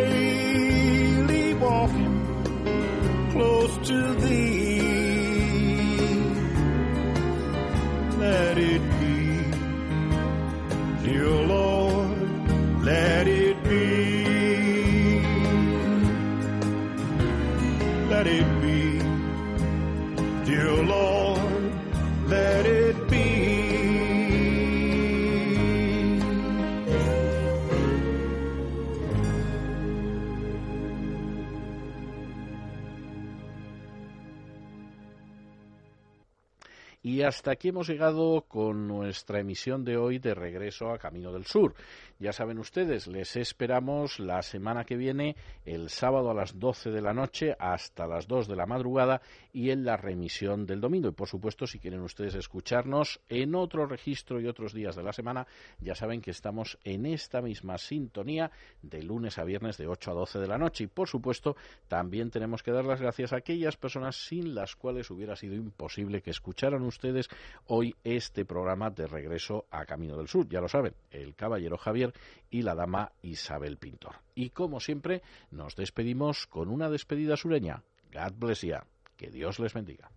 hasta aquí hemos llegado con nuestra emisión de hoy de regreso a Camino del Sur. Ya saben ustedes, les esperamos la semana que viene, el sábado a las 12 de la noche hasta las 2 de la madrugada y en la remisión del domingo. Y por supuesto, si quieren ustedes escucharnos en otro registro y otros días de la semana, ya saben que estamos en esta misma sintonía de lunes a viernes de 8 a 12 de la noche. Y por supuesto, también tenemos que dar las gracias a aquellas personas sin las cuales hubiera sido imposible que escucharan ustedes hoy este programa de regreso a Camino del Sur. Ya lo saben, el caballero Javier y la dama Isabel Pintor. Y como siempre, nos despedimos con una despedida sureña. God bless you. Que Dios les bendiga.